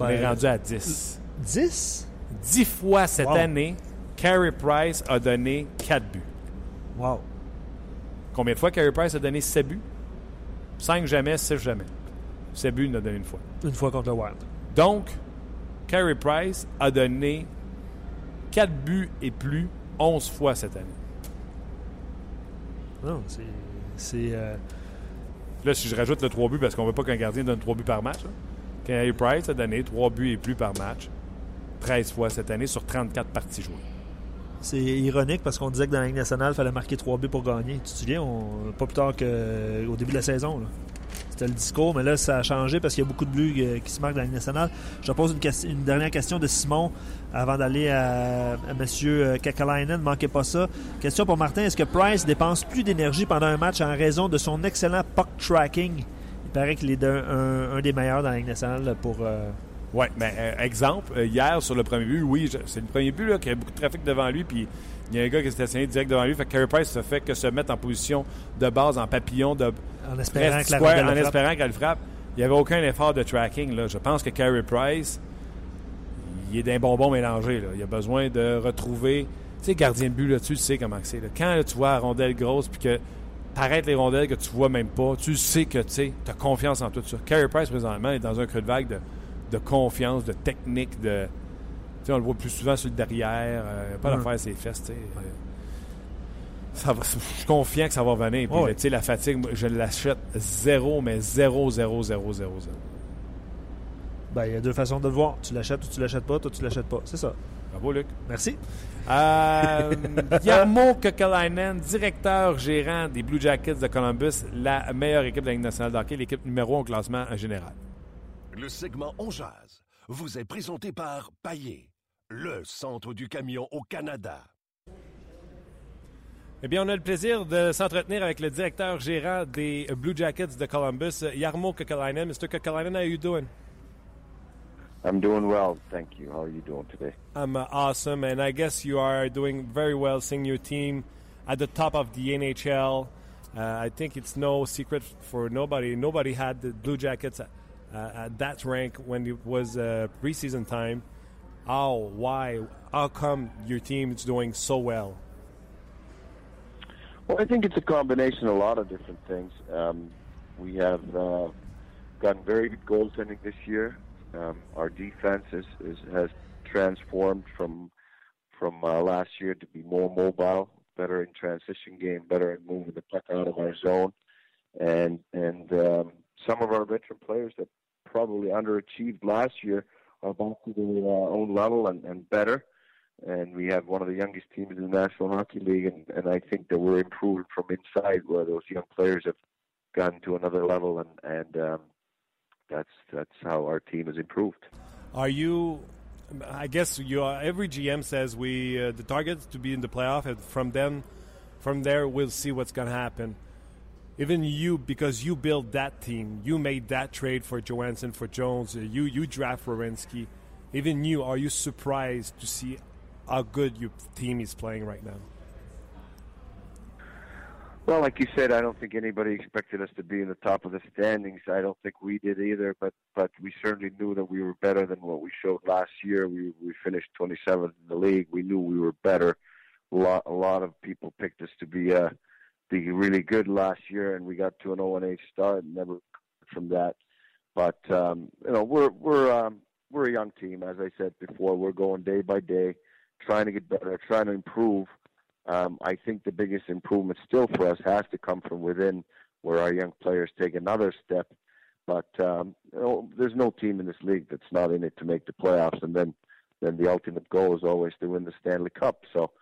S1: On est
S4: Ben,
S1: rendu à 10.
S4: 10?
S1: 10 fois cette
S4: Wow.
S1: année, Carey Price a donné quatre buts.
S4: Wow.
S1: Combien de fois Carey Price a donné 7 buts? 5 jamais, 6 jamais. 7 buts, il en a donné une fois.
S4: Une fois contre le Wild.
S1: Donc, Carey Price a donné 4 buts et plus 11 fois cette année.
S4: Non, c'est. C'est. euh,
S1: Là, si je rajoute le 3 buts, parce qu'on ne veut pas qu'un gardien donne 3 buts par match, là. Carey Price a donné 3 buts et plus par match 13 fois cette année sur 34 parties jouées.
S4: C'est ironique parce qu'on disait que dans la Ligue nationale, il fallait marquer 3 buts pour gagner. Tu te souviens, pas plus tard qu'au début de la saison. C'était le discours, mais là, ça a changé parce qu'il y a beaucoup de buts euh, qui se marquent dans la Ligue nationale. Je pose une, dernière question de Simon avant d'aller à, M. Kakalainen. Ne manquez pas ça. Question pour Martin. Est-ce que Price dépense plus d'énergie pendant un match en raison de son excellent puck tracking? Il paraît qu'il est un, un des meilleurs dans la Ligue nationale pour... euh,
S1: Oui, mais euh, exemple, euh, hier sur le premier but, oui, c'est le premier but là, qui a beaucoup de trafic devant lui, puis il y a un gars qui est stationné direct devant lui. Fait que Carey Price se fait que se mettre en position de base, en papillon, de
S4: en espérant frappe.
S1: qu'elle frappe. Il n'y avait aucun effort de tracking. Là. Je pense que Carey Price, il est d'un bonbon mélangé. Là. Il a besoin de retrouver. Tu sais, gardien de but, là, tu sais comment c'est. Quand là, tu vois la rondelle grosse, puis que t'arrêtes les rondelles que tu vois même pas, tu sais que tu as confiance en tout ça. Carey Price, présentement, est dans un creux de vague de, de confiance, de technique, de. on le voit plus souvent sur le derrière. Euh, pas d'affaire ses fesses. Ça va, je suis confiant que ça va venir. Puis, La fatigue, je l'achète zéro, mais zéro, zéro, zéro, zéro, zéro.
S4: Ben, il y a deux façons de le voir. Tu l'achètes ou tu l'achètes pas. Toi, tu l'achètes pas. C'est ça.
S1: Bravo, Luc.
S4: Merci.
S1: Euh, Yarmo Kekalainen, directeur gérant des Blue Jackets de Columbus, la meilleure équipe de la Ligue nationale d'hockey, l'équipe numéro 1 au classement en général.
S5: Le segment On Jazz vous est présenté par Paillé, le centre du camion au Canada.
S1: Eh bien, on a le plaisir de s'entretenir avec le directeur gérant des Blue Jackets de Columbus, Yarmo Kekalainen. Mr. Kekalainen, how are you doing?
S6: I'm doing well, thank you. How are you doing today?
S1: I'm uh, awesome, and I guess you are doing very well seeing your team at the top of the NHL. Uh, I think it's no secret for nobody. Nobody had the Blue Jackets at, uh, at that rank when it was uh, preseason time. How? Why? How come your team is doing so well?
S6: Well, I think it's a combination of a lot of different things. Um, we have uh, gotten very good goaltending this year. Um, our defense is, is, has transformed from from uh, last year to be more mobile, better in transition game, better at moving the puck out of our zone, and and um, some of our veteran players that probably underachieved last year are back to their uh, own level and, and better. And we have one of the youngest teams in the National Hockey League, and, and I think that we're improved from inside, where those young players have gotten to another level, and and um, that's that's how our team has improved.
S1: Are you? I guess you are, every GM says we uh, the target to be in the playoff, and from then, from there we'll see what's going to happen. Even you, because you built that team, you made that trade for Johansson for Jones. Uh, you you draft Rowensky. Even you, are you surprised to see how good your team is playing right now?
S6: Well, like you said, I don't think anybody expected us to be in the top of the standings. I don't think we did either, but but we certainly knew that we were better than what we showed last year. We we finished 27th in the league. We knew we were better. A lot a lot of people picked us to be uh be really good last year, and we got to an 0 8 start and never from that. But um, you know, we're we're um, we're a young team, as I said before. We're going day by day, trying to get better, trying to improve um, I think the biggest improvement still for us has to come from within, where our young players take another step. But um, you know, there's no team in this league that's not in it to make the playoffs, and then then the ultimate goal is always to win the Stanley Cup. So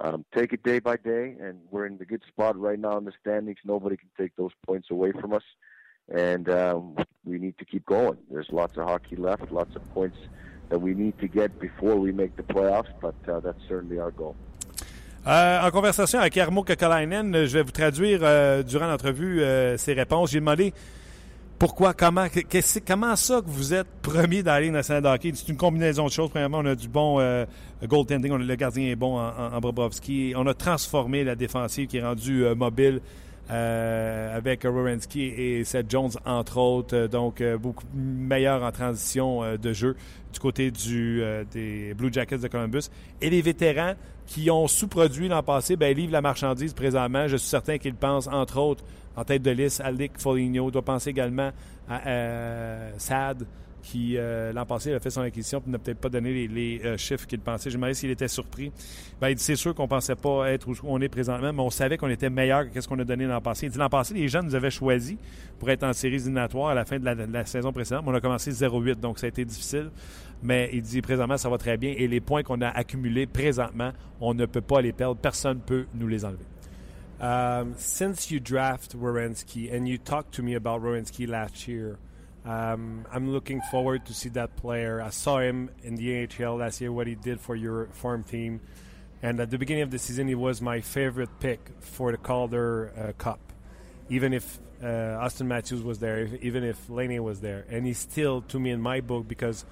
S6: um, take it day by day, and we're in the good spot right now in the standings. Nobody can take those points away from us, and um, we need to keep going. There's lots of hockey left, lots of points that we need to get before we make the playoffs, but uh, that's certainly our goal.
S1: Euh, en conversation avec Armo Kokalainen, je vais vous traduire euh, durant l'entrevue euh, ses réponses. J'ai demandé pourquoi, comment, comment ça que vous êtes premier dans la Ligue nationale? C'est une combinaison de choses. Premièrement, on a du bon goaltending, on a, le gardien est bon en, en. On a transformé la défensive qui est rendue mobile. avec Rorensky et Seth Jones, entre autres. donc, beaucoup meilleur en transition de jeu du côté des Blue Jackets de Columbus. Et les vétérans, qui ont sous-produit l'an passé, ben, livrent la marchandise présentement. Je suis certain qu'ils pensent, entre autres, en tête de liste, Lick Foligno. doit penser également à euh, Sad, qui euh, l'an passé a fait son acquisition et n'a peut-être pas donné les, euh, chiffres qu'il pensait. Je me s'il était surpris. Ben, il dit c'est sûr qu'on ne pensait pas être où on est présentement, mais on savait qu'on était meilleur que ce qu'on a donné l'an passé. Il dit l'an passé, les gens nous avaient choisi pour être en série éliminatoire à la fin de la, saison précédente, on a commencé 0-8, donc ça a été difficile mais il dit présentement ça va très bien et les points qu'on a accumulés présentement, on ne peut pas les perdre, personne ne peut nous les enlever. Um, since you draft Wierenski and you talked to me about Wierenski last year, um, I'm looking forward to see that player. I saw him in the AHL last year, what he did for your farm team. And at the beginning of the season, he was my favorite pick for the Calder uh, Cup. Even if uh, Austin Matthews was there, if, even if Laney was there. And he's still, to me, in my book, because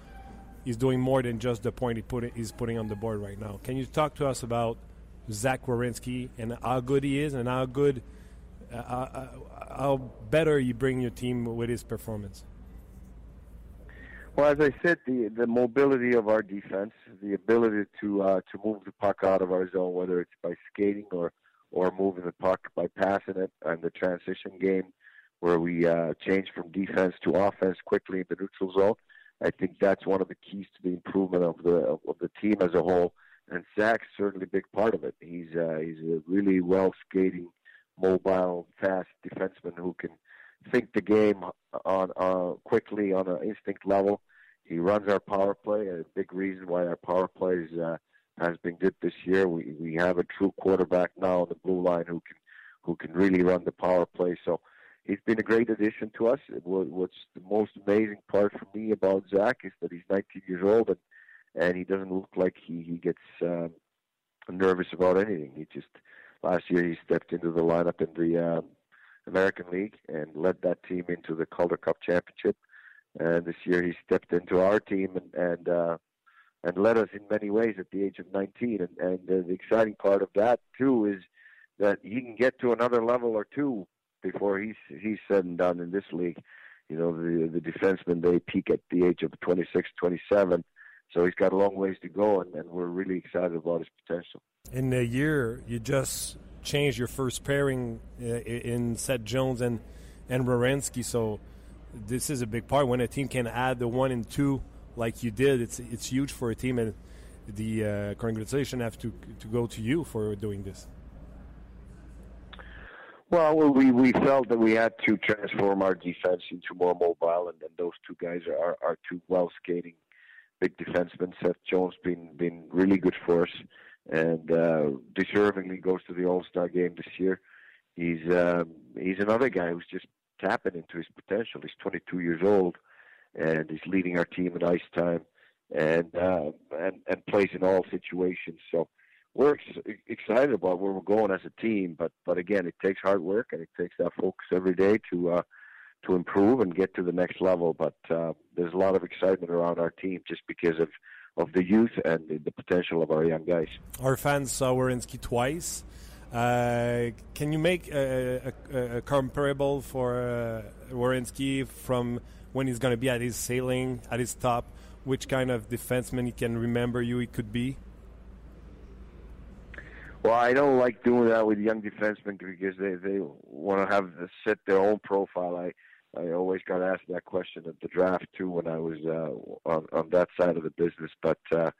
S1: he's doing more than just the point he put he's putting on the board right now. Can you talk to us about Zach Wierenski and how good he is and how good, uh, uh, how better you bring your team with his performance?
S6: Well, as I said, the the mobility of our defense, the ability to uh, to move the puck out of our zone, whether it's by skating or or moving the puck by passing it, and the transition game, where we uh, change from defense to offense quickly in the neutral zone I think that's one of the keys to the improvement of the of the team as a whole. And Zach's certainly a big part of it. He's uh, he's a really well skating, mobile, fast defenseman who can think the game on uh, quickly on an instinct level. He runs our power play. A big reason why our power play is, uh, has been good this year. We we have a true quarterback now on the blue line who can who can really run the power play. So he's been a great addition to us. What's the most amazing part for me about Zach is that he's 19 years old and and he doesn't look like he he gets um, nervous about anything. He just last year he stepped into the lineup in the um, American League and led that team into the Calder Cup championship. And this year he stepped into our team and and uh, and led us in many ways at the age of 19. And and uh, the exciting part of that too is that he can get to another level or two before he's he's said and done in this league. You know, the the defensemen they peak at the age of 26, 27. So he's got a long ways to go, and, and we're really excited about his potential.
S1: In a year, you just changed your first pairing uh, in Seth Jones and and Werenski. So this is a big part when a team can add the one and two like you did. It's it's huge for a team, and the uh, congratulations have to to go to you for doing this.
S6: Well, we we felt that we had to transform our defense into more mobile, and, and those two guys are are two well skating big defensemen. Seth Jones been been really good for us, and uh, deservingly goes to the All Star game this year. He's um, he's another guy who's just tapping into his potential. He's 22 years old, and he's leading our team in ice time, and uh, and and plays in all situations. So we're ex- excited about where we're going as a team. But but again, it takes hard work and it takes that focus every day to uh, to improve and get to the next level. But uh, there's a lot of excitement around our team just because of of the youth and the, the potential of our young guys.
S1: Our fans saw Werenski twice. Uh, can you make a, a, a comparable for uh, from when he's going to be at his sailing, at his top? Which kind of defenseman he can remember you he could be?
S6: Well, I don't like doing that with young defensemen because they they want to have set their own profile. I I always got asked that question at the draft too when I was uh, on on that side of the business. But uh,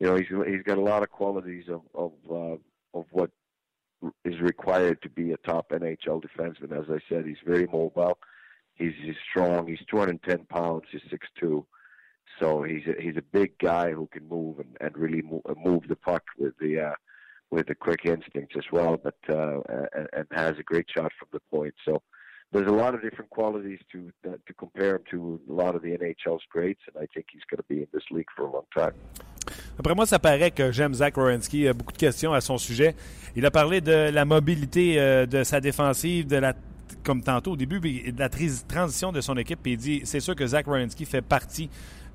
S6: you know, he's he's got a lot of qualities of of uh, of what is required to be a top NHL defenseman. As I said, he's very mobile. He's, he's strong. He's 210 pounds. He's 6'2". So he's a, he's a big guy who can move and, and really move, move the puck with the uh, with a quick instinct as well, but uh, and, and has a great shot from the point. So there's a lot of different qualities to uh, to compare him to a lot of the NHL's greats, and I think he's going to be in this league for a long time.
S1: Après moi, ça paraît que j'aime Zach Rowensky. Il a beaucoup de questions à son sujet. Il a parlé de la mobilité euh, de sa défensive, de la comme tantôt au début, de la transition de son équipe. Puis il dit, c'est sûr que Zach Rowensky fait partie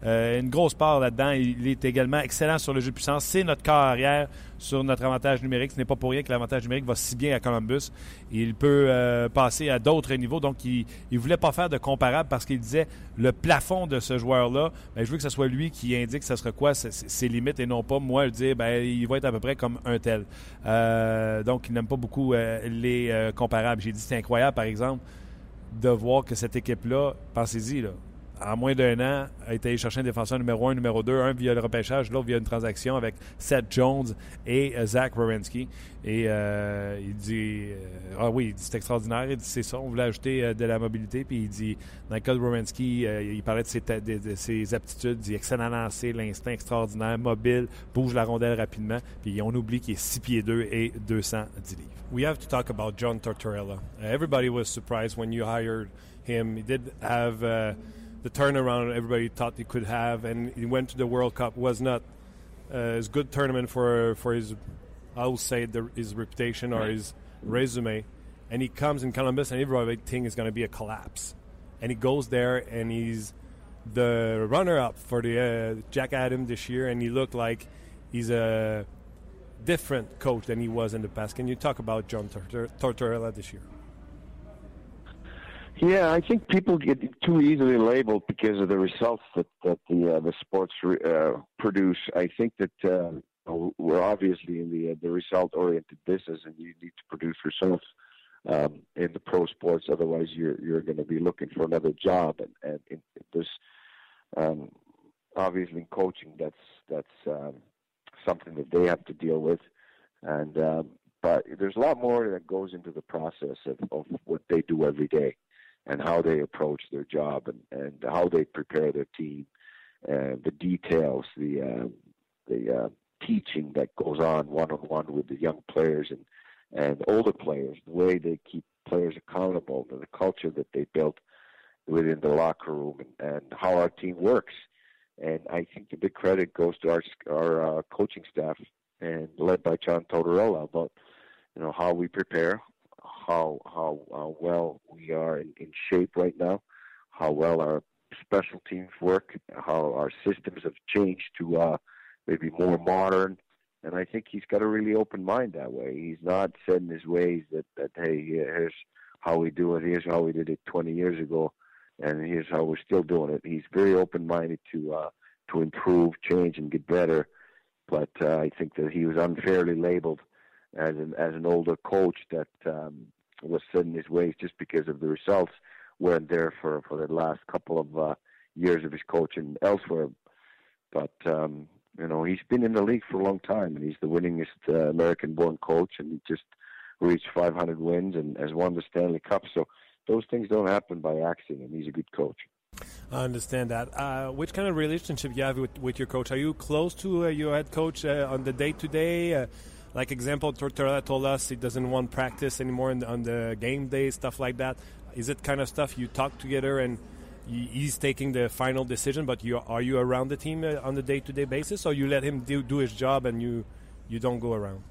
S1: euh, une grosse part là-dedans. Il est également excellent sur le jeu de puissance. C'est notre corps arrière sur notre avantage numérique. Ce n'est pas pour rien que l'avantage numérique va si bien à Columbus. Il peut euh, passer à d'autres niveaux. Donc, il ne voulait pas faire de comparable parce qu'il disait le plafond de ce joueur-là, ben, je veux que ce soit lui qui indique ce sera quoi ses limites et non pas moi le dire ben, il va être à peu près comme un tel. Euh, donc, il n'aime pas beaucoup les comparables. J'ai dit c'est incroyable, par exemple, de voir que cette équipe-là, pensez-y, là, en moins d'un an, a été allé chercher un défenseur numéro un, numéro deux, un via le repêchage, l'autre via une transaction avec Seth Jones et euh, Zach Wierenski. Et euh, il dit euh, Ah oui, c'est extraordinaire. Il dit c'est ça, on voulait ajouter de la mobilité. Puis il dit dans le cas il parlait de ses, de, ses, aptitudes, il dit excellent lancer, l'instinct extraordinaire, mobile, bouge la rondelle rapidement. Puis on oublie qu'il est 6 pieds 2 et 210 livres. We have to talk about John Tortorella. Everybody was surprised when you hired him. He did have. Uh, the turnaround everybody thought he could have, and he went to the World Cup. Was not uh, as good tournament for for his, I will say, the, his reputation or his resume. And he comes in Columbus, and everybody think is going to be a collapse. And he goes there, and he's the runner-up for the uh, Jack Adams this year, and he looked like he's a different coach than he was in the past. Can you talk about John Tortorella this year?
S6: Yeah, I think people get too easily labeled because of the results that that the uh, the sports uh, produce. I think that uh, we're obviously in the uh, the result oriented business, and you need to produce results um, in the pro sports. Otherwise, you're you're going to be looking for another job, and and there's um, obviously in coaching, that's that's um, something that they have to deal with, and um, but there's a lot more that goes into the process of, of what they do every day, and how they approach their job, and and how they prepare their team, and the details, the uh, the uh, teaching that goes on one on one with the young players and and older players, the way they keep players accountable, and the culture that they built within the locker room, and, and how our team works. And I think the big credit goes to our our uh, coaching staff and led by John Tortorella about you know how we prepare, how how uh, well we are in, in shape right now, how well our special teams work, how our systems have changed to uh, maybe more modern. And I think he's got a really open mind that way. He's not set in his ways that, that hey, here's how we do it, here's how we did it 20 years ago, and here's how we're still doing it. He's very open minded to uh, to improve, change, and get better. But uh, I think that he was unfairly labeled as an as an older coach that um, was set in his ways just because of the results weren't there for for the last couple of uh, years of his coaching elsewhere. But um, you know, he's been in the league for a long time, and he's the winningest uh, American-born coach, and he just reached 500 wins and has won the Stanley Cup. So those things don't happen by accident. And he's a good coach.
S1: I understand that. Uh, which kind of relationship you have with, with your coach? Are you close to uh, your head coach uh, on the day to day? Like example, Tortorella told us he doesn't want practice anymore the, on the game day, stuff like that. Is it kind of stuff you talk together and he's taking the final decision? But you are you around the team uh, on the day to day basis, or you let him do, do his job and you you don't go around?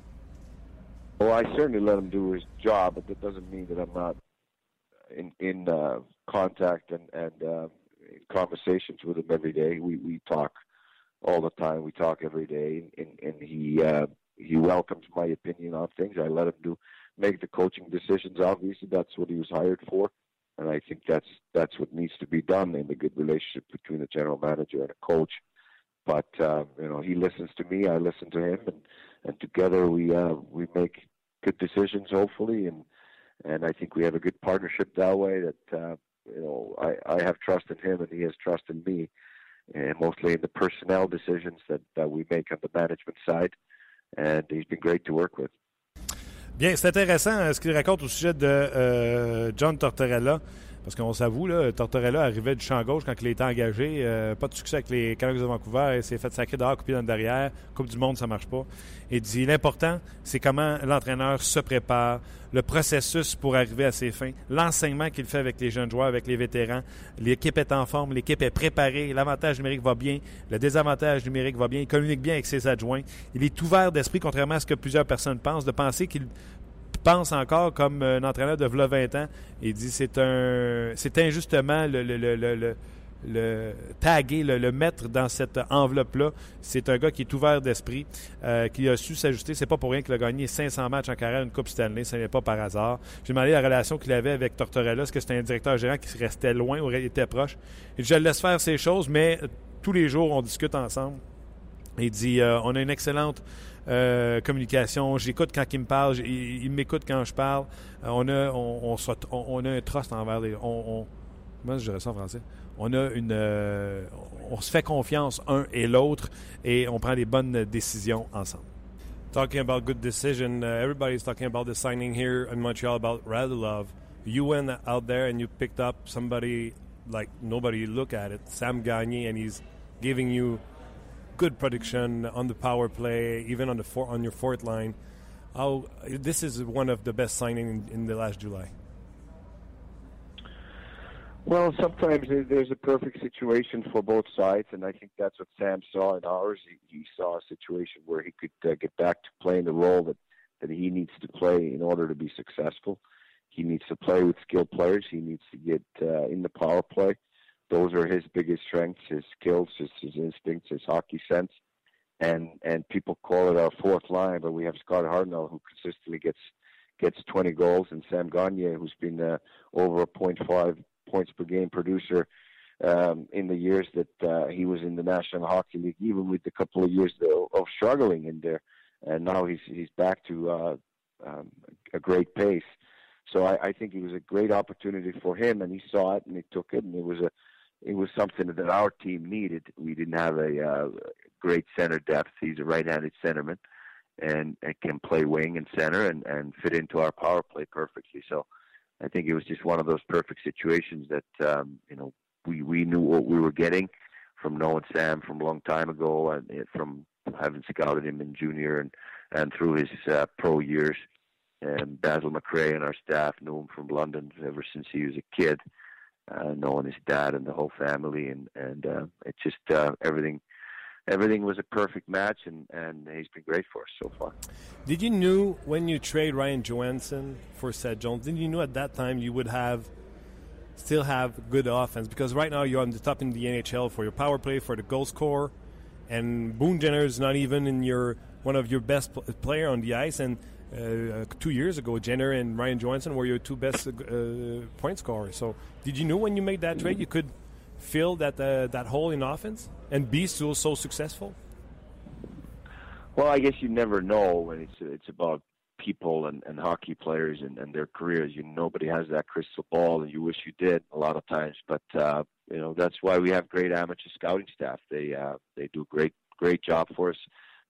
S6: Well, I certainly let him do his job, but that doesn't mean that I'm not in in uh, contact and and uh, in conversations with him every day. We we talk all the time. We talk every day, and, and he uh, he welcomes my opinion on things. I let him do make the coaching decisions. Obviously, that's what he was hired for, and I think that's that's what needs to be done in the good relationship between a general manager and a coach. But uh, you know, he listens to me. I listen to him, and and together we uh, we make good decisions, hopefully, and and I think we have a good partnership that way. That uh, you know, I I have trust in him, and he has trust in me, and mostly in the personnel decisions that that we make on the management side. And he's been great to work with.
S1: Bien, c'est intéressant euh, ce qu'il raconte au sujet de euh, John Tortorella. Parce qu'on s'avoue, Tortorella arrivait du champ gauche quand il était engagé. Euh, pas de succès avec les Canucks de Vancouver. Il s'est fait sacrer dehors, coupé dans le derrière. Coupe du monde, ça marche pas. Il dit l'important, c'est comment l'entraîneur se prépare, le processus pour arriver à ses fins, l'enseignement qu'il fait avec les jeunes joueurs, avec les vétérans. L'équipe est en forme, l'équipe est préparée, l'avantage numérique va bien, le désavantage numérique va bien. Il communique bien avec ses adjoints. Il est ouvert d'esprit, contrairement à ce que plusieurs personnes pensent, de penser qu'il pense encore comme un entraîneur de 20 ans. Il dit c'est un c'est injustement le, le, le, le taguer, le, mettre dans cette enveloppe-là. C'est un gars qui est ouvert d'esprit, euh, qui a su s'ajuster. C'est pas pour rien qu'il a gagné 500 matchs en carrière, une Coupe Stanley. Ce n'est pas par hasard. J'ai demandé la relation qu'il avait avec Tortorella. Est-ce que c'était un directeur gérant qui restait loin ou était proche? Je le laisse faire ces choses, mais tous les jours, on discute ensemble. Il dit, euh, on a une excellente euh, communication. J'écoute quand il me parle, il, m'écoute quand je parle. Euh, on, a, on, on, a un trust envers les. On, moi, je dirais ça en français? On a une. Euh, on se fait confiance un et l'autre et on prend des bonnes décisions ensemble. Talking about good decision, uh, everybody's talking about the signing here in Montreal about Radulov. You went out there and you picked up somebody like nobody look at it, Sam Gagne, and he's giving you good production on the power play, even on the four, on your fourth line. How this is one of the best signings in, in, the last July.
S6: Well, sometimes there's a perfect situation for both sides, and I think that's what Sam saw in ours. He, he saw a situation where he could uh, get back to playing the role that that he needs to play in order to be successful. He needs to play with skilled players. He needs to get uh, in the power play those are his biggest strengths, his skills, his, his instincts, his hockey sense. And and people call it our fourth line, but we have Scott Hartnell who consistently gets gets 20 goals, and Sam Gagne who's been uh, over a point five points per game producer um, in the years that uh, he was in the National Hockey League, even with a couple of years of, of struggling in there. And now he's he's back to uh, um, a great pace. So I, I think it was a great opportunity for him, and he saw it and he took it, and it was a it was something that our team needed. We didn't have a uh, great center depth. He's a right-handed centerman, and, and can play wing and center and and fit into our power play perfectly. So, I think it was just one of those perfect situations that um, you know we we knew what we were getting from knowing Sam from a long time ago and from having scouted him in junior and and through his uh, pro years. And Basil McRae and our staff knew him from London ever since he was a kid, knowing his dad and the whole family, and and uh, it just uh, everything everything was a perfect match, and, and he's been great for us so far.
S1: Did you knew when you trade Ryan Johansson for Seth Jones? Did you know at that time you would have still have good offense? Because right now you're on the top in the NHL for your power play, for the goal score, and Boone Jenner is not even in your one of your best player on the ice. And uh, two years ago, Jenner and Ryan Johansson were your two best uh, point scorers. So did you know when you made that trade you could fill that uh, that hole in offense and be still so successful?
S6: Well, I guess you never know when it's it's about people and, and hockey players and, and their careers. You nobody has that crystal ball, and you wish you did a lot of times. But uh, you know that's why we have great amateur scouting staff. They uh, they do great great job for us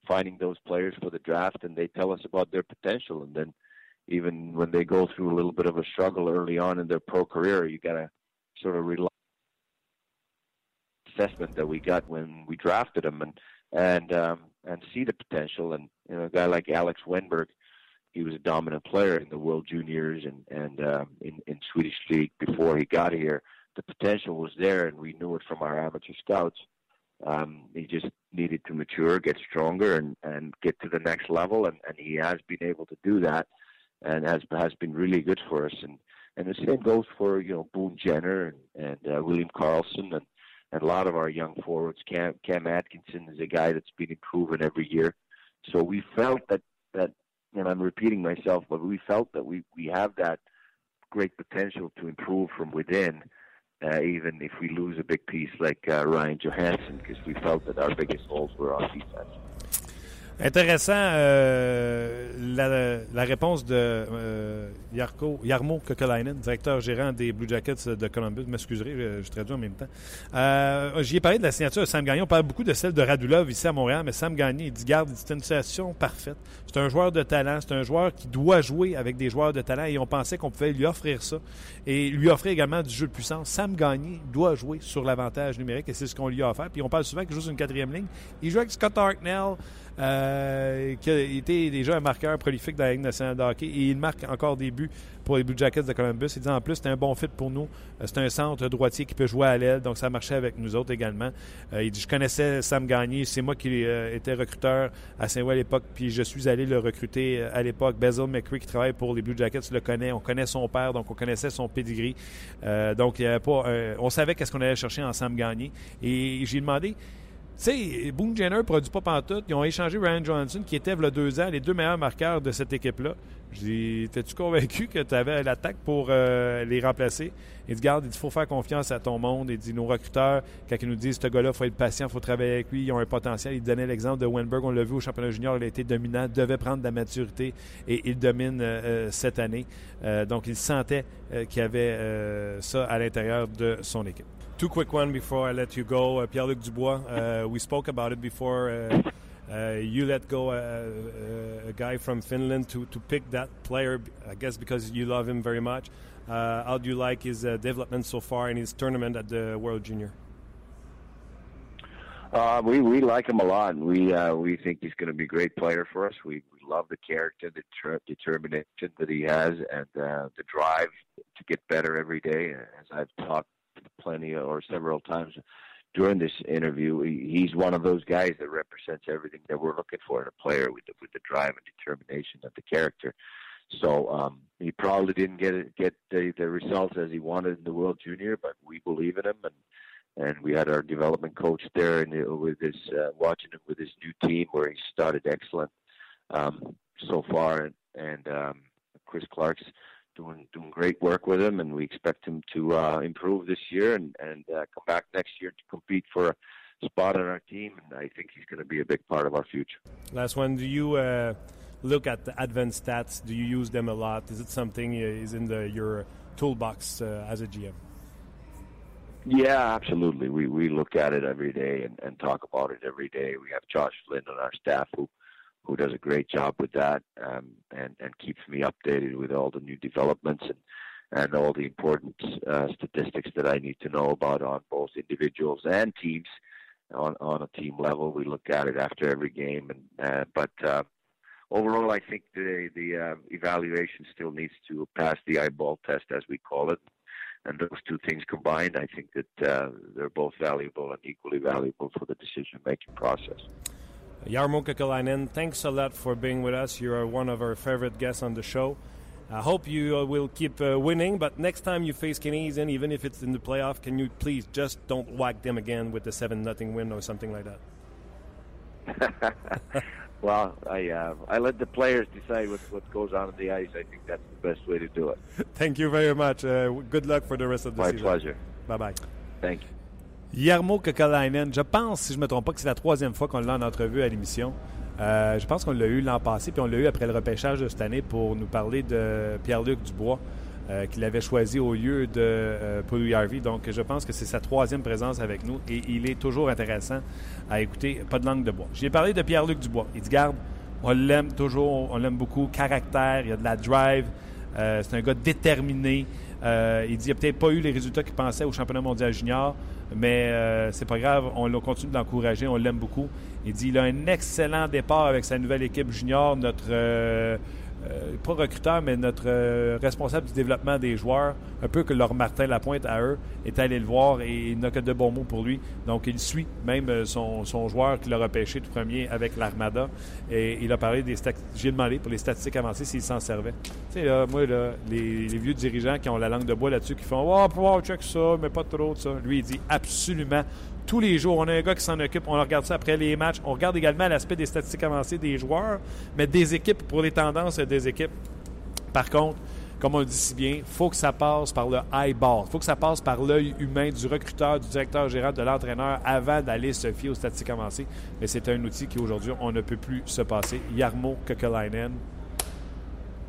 S6: finding those players for the draft, and they tell us about their potential. And then even when they go through a little bit of a struggle early on in their pro career, you got to sort of rely assessment that we got when we drafted him and and um, and see the potential. And you know, a guy like Alex Wenberg, he was a dominant player in the World Juniors and and um, in in Swedish league before he got here. The potential was there, and we knew it from our amateur scouts. Um, he just needed to mature, get stronger, and and get to the next level, and and he has been able to do that, and has has been really good for us. And and the same goes for you know Boone Jenner and and uh, William Carlson and and a lot of our young forwards. Cam Cam Atkinson is a guy that's been improving every year. So we felt that that, and I'm repeating myself, but we felt that we we have that great potential to improve from within. Uh, even if we lose a big piece like uh, Ryan Johansson, because we felt that our biggest holes were on defense.
S1: Intéressant euh, la, la, réponse de euh, Yarko, Yarmo Kokolainen, directeur gérant des Blue Jackets de Columbus. M'excuserez, je, je, traduis en même temps. Euh, J'y ai parlé de la signature de Sam Gagné. On parle beaucoup de celle de Radulov ici à Montréal, mais Sam Gagné, il dit garde, c'est une situation parfaite. C'est un joueur de talent, c'est un joueur qui doit jouer avec des joueurs de talent et on pensait qu'on pouvait lui offrir ça et lui offrir également du jeu de puissance. Sam Gagné doit jouer sur l'avantage numérique et c'est ce qu'on lui a offert. Puis on parle souvent qu'il joue sur une quatrième ligne. Il joue avec Scott Hartnell. Euh, qui a été déjà un marqueur prolifique dans la Ligue nationale de hockey et il marque encore des buts pour les Blue Jackets de Columbus. Il dit en plus, c'est un bon fit pour nous. Euh, c'est un centre droitier qui peut jouer à l'aile, donc ça marchait avec nous autres également. Euh, il dit Je connaissais Sam Gagné, c'est moi qui euh, étais recruteur à Saint-Louis à l'époque, puis je suis allé le recruter à l'époque. Basil McCree, qui travaille pour les Blue Jackets, le connaît. On connaît son père, donc on connaissait son pedigree. donc, il y avait pas, on savait qu'est-ce qu'on allait chercher en Sam Gagné. Et j'ai demandé sais, Boone Jenner produit pas pantoute. Ils ont échangé Ryan Johnson, qui était, a deux ans, les deux meilleurs marqueurs de cette équipe-là. J'ai T'es-tu convaincu que tu avais l'attaque pour euh, les remplacer? Il dit, garde, il faut faire confiance à ton monde. Il dit, nos recruteurs, quand ils nous disent, ce gars-là, il faut être patient, il faut travailler avec lui, ils ont un potentiel. Il donnait l'exemple de Wenberg, on l'a vu au championnat junior, il a été dominant, devait prendre de la maturité et il domine euh, euh cette année. Donc, il sentait qu'il y avait ça à l'intérieur de son équipe. Two quick one before I let you go. Uh, Pierre-Luc Dubois, uh, we spoke about it before. Uh, uh you let go uh, uh, a guy from Finland to, to pick that player, I guess because you love him very much. how do you like his development so far in his tournament at the World Junior?
S6: we we like him a lot. We we think he's going to be a great player for us. We, we love the character, the ter- determination that he has, and the drive to get better every day. As I've talked plenty or several times during this interview. He's one of those guys that represents everything that we're looking for in a player with the, with the drive and determination of the character. So um, he probably didn't get get the, the results as he wanted in the World Junior, but we believe in him, and and we had our development coach there, and with his uh, watching him with his new team where he started excellent um, so far, and, and um, Chris Clark's doing doing great work with him, and we expect him to uh, improve this year and and uh, come back next year to compete for a spot on our team. And I think he's going to be a big part of our future.
S1: Last one. Do you uh, look at the advanced stats? Do you use them a lot? Is it something uh, is in the your toolbox uh, as a GM?
S6: Yeah, absolutely. We we look at it every day and, and talk about it every day. We have Josh Flynn on our staff who who does a great job with that um, and and keeps me updated with all the new developments and and all the important uh, statistics that I need to know about on both individuals and teams. On on a team level, we look at it after every game, and uh, but uh, overall, I think the the uh, evaluation still needs to pass the eyeball test, as we call it. And those two things combined, I think that uh, they're both valuable and equally valuable for the decision making process.
S1: Yarmo Kekalainen, thanks a lot for being with us. You are one of our favorite guests on the show. I hope you uh, will keep uh, winning, but next time you face Canadian, even if it's in the playoff, can you please just don't whack them again with the 7 nothing win or something like that?
S6: well, I uh, I let the players decide what, what goes on on the ice. I think that's the best way to do it.
S1: Thank you very much. Uh, good luck for the rest of the
S6: My
S1: season.
S6: pleasure.
S1: Bye bye.
S6: Thank you.
S1: Yarmo Kekalainen, je pense, si je ne me trompe pas, que c'est la troisième fois qu'on l'a en entrevue à l'émission. Euh, je pense qu'on l'a eu l'an passé, puis on l'a eu après le repêchage de cette année pour nous parler de Pierre-Luc Dubois, euh, qu'il avait choisi au lieu de euh, Paul Harvey. Donc, je pense que c'est sa troisième présence avec nous et il est toujours intéressant à écouter. Pas de langue de bois. J'ai parlé de Pierre-Luc Dubois. Il dit Garde, on l'aime toujours, on l'aime beaucoup. Caractère, il y a de la drive. Euh, c'est un gars déterminé. Il dit qu'il n'a peut-être pas eu les résultats qu'il pensait au championnat mondial junior, mais euh, c'est pas grave. On continue de l'encourager. On l'aime beaucoup. Il dit qu'il a un excellent départ avec sa nouvelle équipe junior. Notre euh, euh, pas recruteur, mais notre euh, responsable du développement des joueurs, un peu que leur Martin Lapointe à eux, est allé le voir et il n'a que de bons mots pour lui. Donc il suit même euh, son, joueur qui l'a repêché tout premier avec l'Armada. Et il a parlé des statistiques. J'ai demandé pour les statistiques avancées s'il s'en servait. Tu sais, là, moi, là, les, les vieux dirigeants qui ont la langue de bois là-dessus, qui font Oh, wow, check ça, mais pas trop de ça. Lui, il dit absolument tous les jours. On a un gars qui s'en occupe. On regarde ça après les matchs. On regarde également l'aspect des statistiques avancées des joueurs, mais des équipes pour les tendances des équipes. Par contre, comme on le dit si bien, il faut que ça passe par le eyeball. Il faut que ça passe par l'œil humain du recruteur, du directeur général, de l'entraîneur avant d'aller se fier aux statistiques avancées. Mais c'est un outil qui, aujourd'hui, on ne peut plus se passer. Yarmo Kekalainen,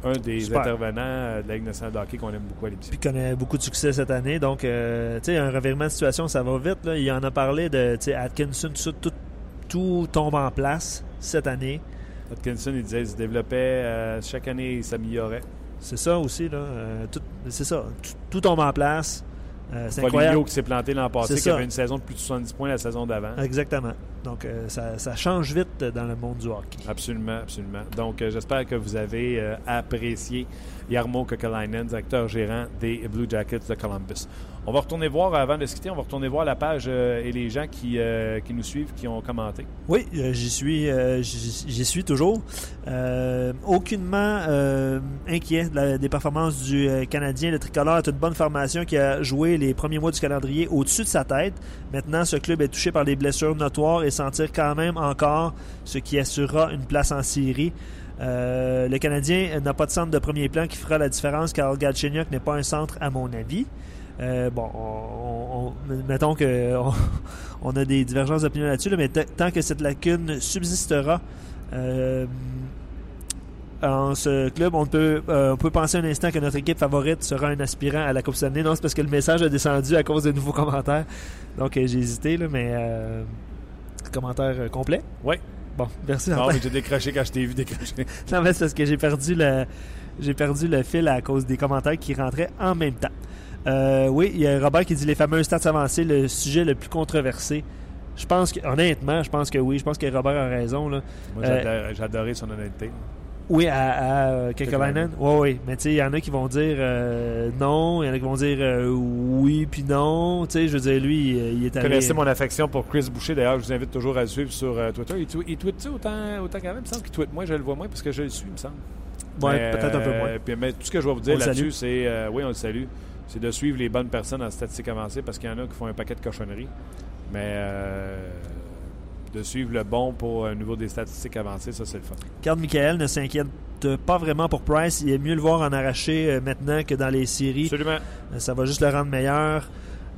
S1: un des
S4: Super.
S1: intervenants euh, de la Ligue nationale de hockey qu'on aime beaucoup à l'émission.
S4: Puis connaît beaucoup de succès cette année. Donc, euh, tu sais, un revirement de situation, ça va vite. Là. Il en a parlé de Atkinson, tout, tout, tout tombe en place cette année.
S1: Atkinson, il disait qu'il se développait euh, chaque année, il s'améliorait.
S4: C'est ça aussi, là. Euh, c'est ça. Tout, tout tombe en place. C'est incroyable.
S1: qui s'est planté l'an passé, qui avait une saison de plus de 70 points la saison d'avant.
S4: Exactement. Donc, euh, ça, change vite dans le monde du hockey.
S1: Absolument, absolument. Donc, euh, j'espère que vous avez euh, apprécié Yarmo Kekalainen, directeur gérant des Blue Jackets de Columbus. On va retourner voir, avant de se quitter, on va retourner voir la page euh, et les gens qui, euh, qui nous suivent, qui ont commenté.
S4: Oui, euh, j'y suis, euh, suis toujours. Euh, aucunement euh, inquiet des performances du euh, Canadien. Le tricolore a une bonne formation qui a joué les premiers mois du calendrier au-dessus de sa tête. Maintenant, ce club est touché par des blessures notoires et s'en tire quand même encore, ce qui assurera une place en série. Euh, le Canadien n'a pas de centre de premier plan qui fera la différence car Galchenyuk n'est pas un centre à mon avis. Euh, bon, on, on- mettons que on, a des divergences d'opinion là-dessus, là, mais tant que cette lacune subsistera euh, en ce club, on peut, penser un instant que notre équipe favorite sera un aspirant à la Coupe Stanley. Non, c'est parce que le message a descendu à cause de nouveaux commentaires. Donc j'ai hésité, là, mais commentaire complet.
S1: Oui.
S4: Bon, merci.
S1: Non, mais j'ai décroché quand je t'ai vu décrocher.
S4: Non, mais c'est parce que j'ai perdu le j'ai perdu le fil à cause des commentaires qui rentraient en même temps. Euh, oui, il y a Robert qui dit les fameux stats avancés, le sujet le plus controversé. Je pense que, honnêtement, je pense que oui. Je pense que Robert a raison. Là.
S1: Moi,
S4: Euh,
S1: j'ai adoré son honnêteté.
S4: Oui, à, à Kekalainen. Oui, oui. Mais tu sais, il y en a qui vont dire euh, non, il y en a qui vont dire euh, oui, puis non. Tu sais, je veux dire, lui, il, il est
S1: Vous
S4: allé.
S1: connaissez mon affection pour Chris Boucher. D'ailleurs, je vous invite toujours à le suivre sur euh, Twitter. Il, tw- il tweet-tu autant, autant qu'avant? Il me semble qu'il tweet. Moi, je le vois moins parce que je le suis, il me semble. Mais,
S4: peut-être un peu moins.
S1: puis, mais tout ce que je vais vous dire là-dessus, c'est oui, on le salue. C'est de suivre les bonnes personnes en statistiques avancées parce qu'il y en a qui font un paquet de cochonneries. Mais de suivre le bon pour un niveau des statistiques avancées, ça, c'est le fun.
S4: Carl Michael ne s'inquiète pas vraiment pour Price. Il est mieux le voir en arraché euh, maintenant que dans les séries.
S1: Absolument.
S4: Euh, Ça va juste le rendre meilleur.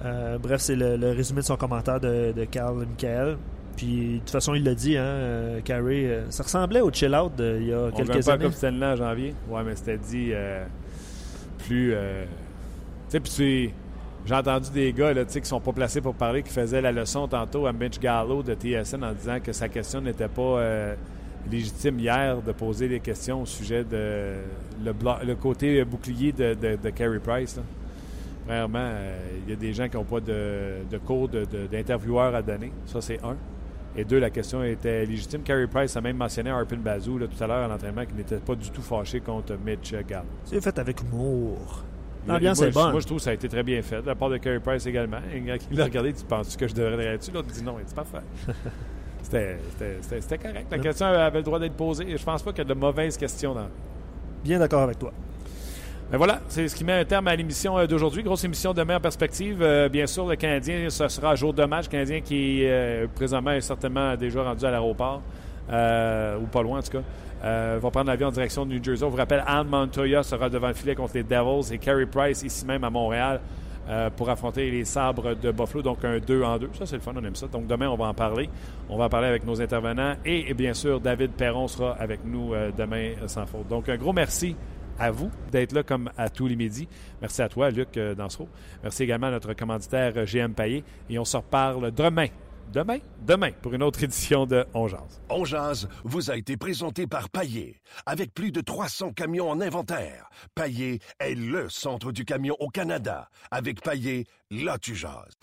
S4: Euh, bref, c'est le, le résumé de son commentaire de, de Carl Michael. Puis, de toute façon, il l'a dit, hein, euh, Carey, euh, ça ressemblait au chill-out d'il y a
S1: On
S4: quelques
S1: pas
S4: années.
S1: comme Stanley en janvier. Ouais, mais c'était dit euh, plus. euh, tu sais, puis. J'ai entendu des gars là, qui sont pas placés pour parler qui faisaient la leçon tantôt à Mitch Gallo de TSN en disant que sa question n'était pas euh, légitime hier de poser des questions au sujet de le, côté bouclier de, de, Carey Price. là. Vraiment, euh, il y a des gens qui n'ont pas de, de cours d'intervieweur à donner. Ça, c'est un. Et deux, la question était légitime. Carey Price a même mentionné Arpin Bazou tout à l'heure à l'entraînement qu'il n'était pas du tout fâché contre Mitch Gallo.
S4: C'est fait avec humour. L'ambiance
S1: Moi,
S4: est
S1: je-
S4: bonne.
S1: Moi, je trouve que ça a été très bien fait. De la part de Carey Price également. Il l'a regardé, tu penses que je devrais être dessus? L'autre dit non, il dit parfait. C'était correct. La question avait le droit d'être posée. Et je pense pas qu'il y a de mauvaises questions dans
S4: Bien d'accord avec toi.
S1: ben voilà, c'est ce qui met un terme à l'émission euh, d'aujourd'hui. Grosse émission demain en perspective. Euh, bien sûr, le Canadien, ce sera jour de match. Le Canadien qui, euh, présentement, est certainement déjà rendu à l'aéroport, euh, ou pas loin en tout cas. Euh, va prendre l'avion en direction de New Jersey. On vous rappelle, Anne Montoya sera devant le filet contre les Devils et Carey Price ici même à Montréal euh, pour affronter les sabres de Buffalo. Donc un 2 en 2. Ça, c'est le fun, on aime ça. Donc demain, on va en parler. On va en parler avec nos intervenants. Et, bien sûr, David Perron sera avec nous euh, demain euh, sans faute. Donc un gros merci à vous d'être là comme à tous les midis. Merci à toi, Luc Dansereau. Merci également à notre commanditaire GM Payet. Et on se reparle demain. Demain? Demain, pour une autre édition de On Jase.
S5: On jase vous a été présenté par Paillé. Avec plus de 300 camions en inventaire, Paillé est le centre du camion au Canada. Avec Paillé, là tu jases.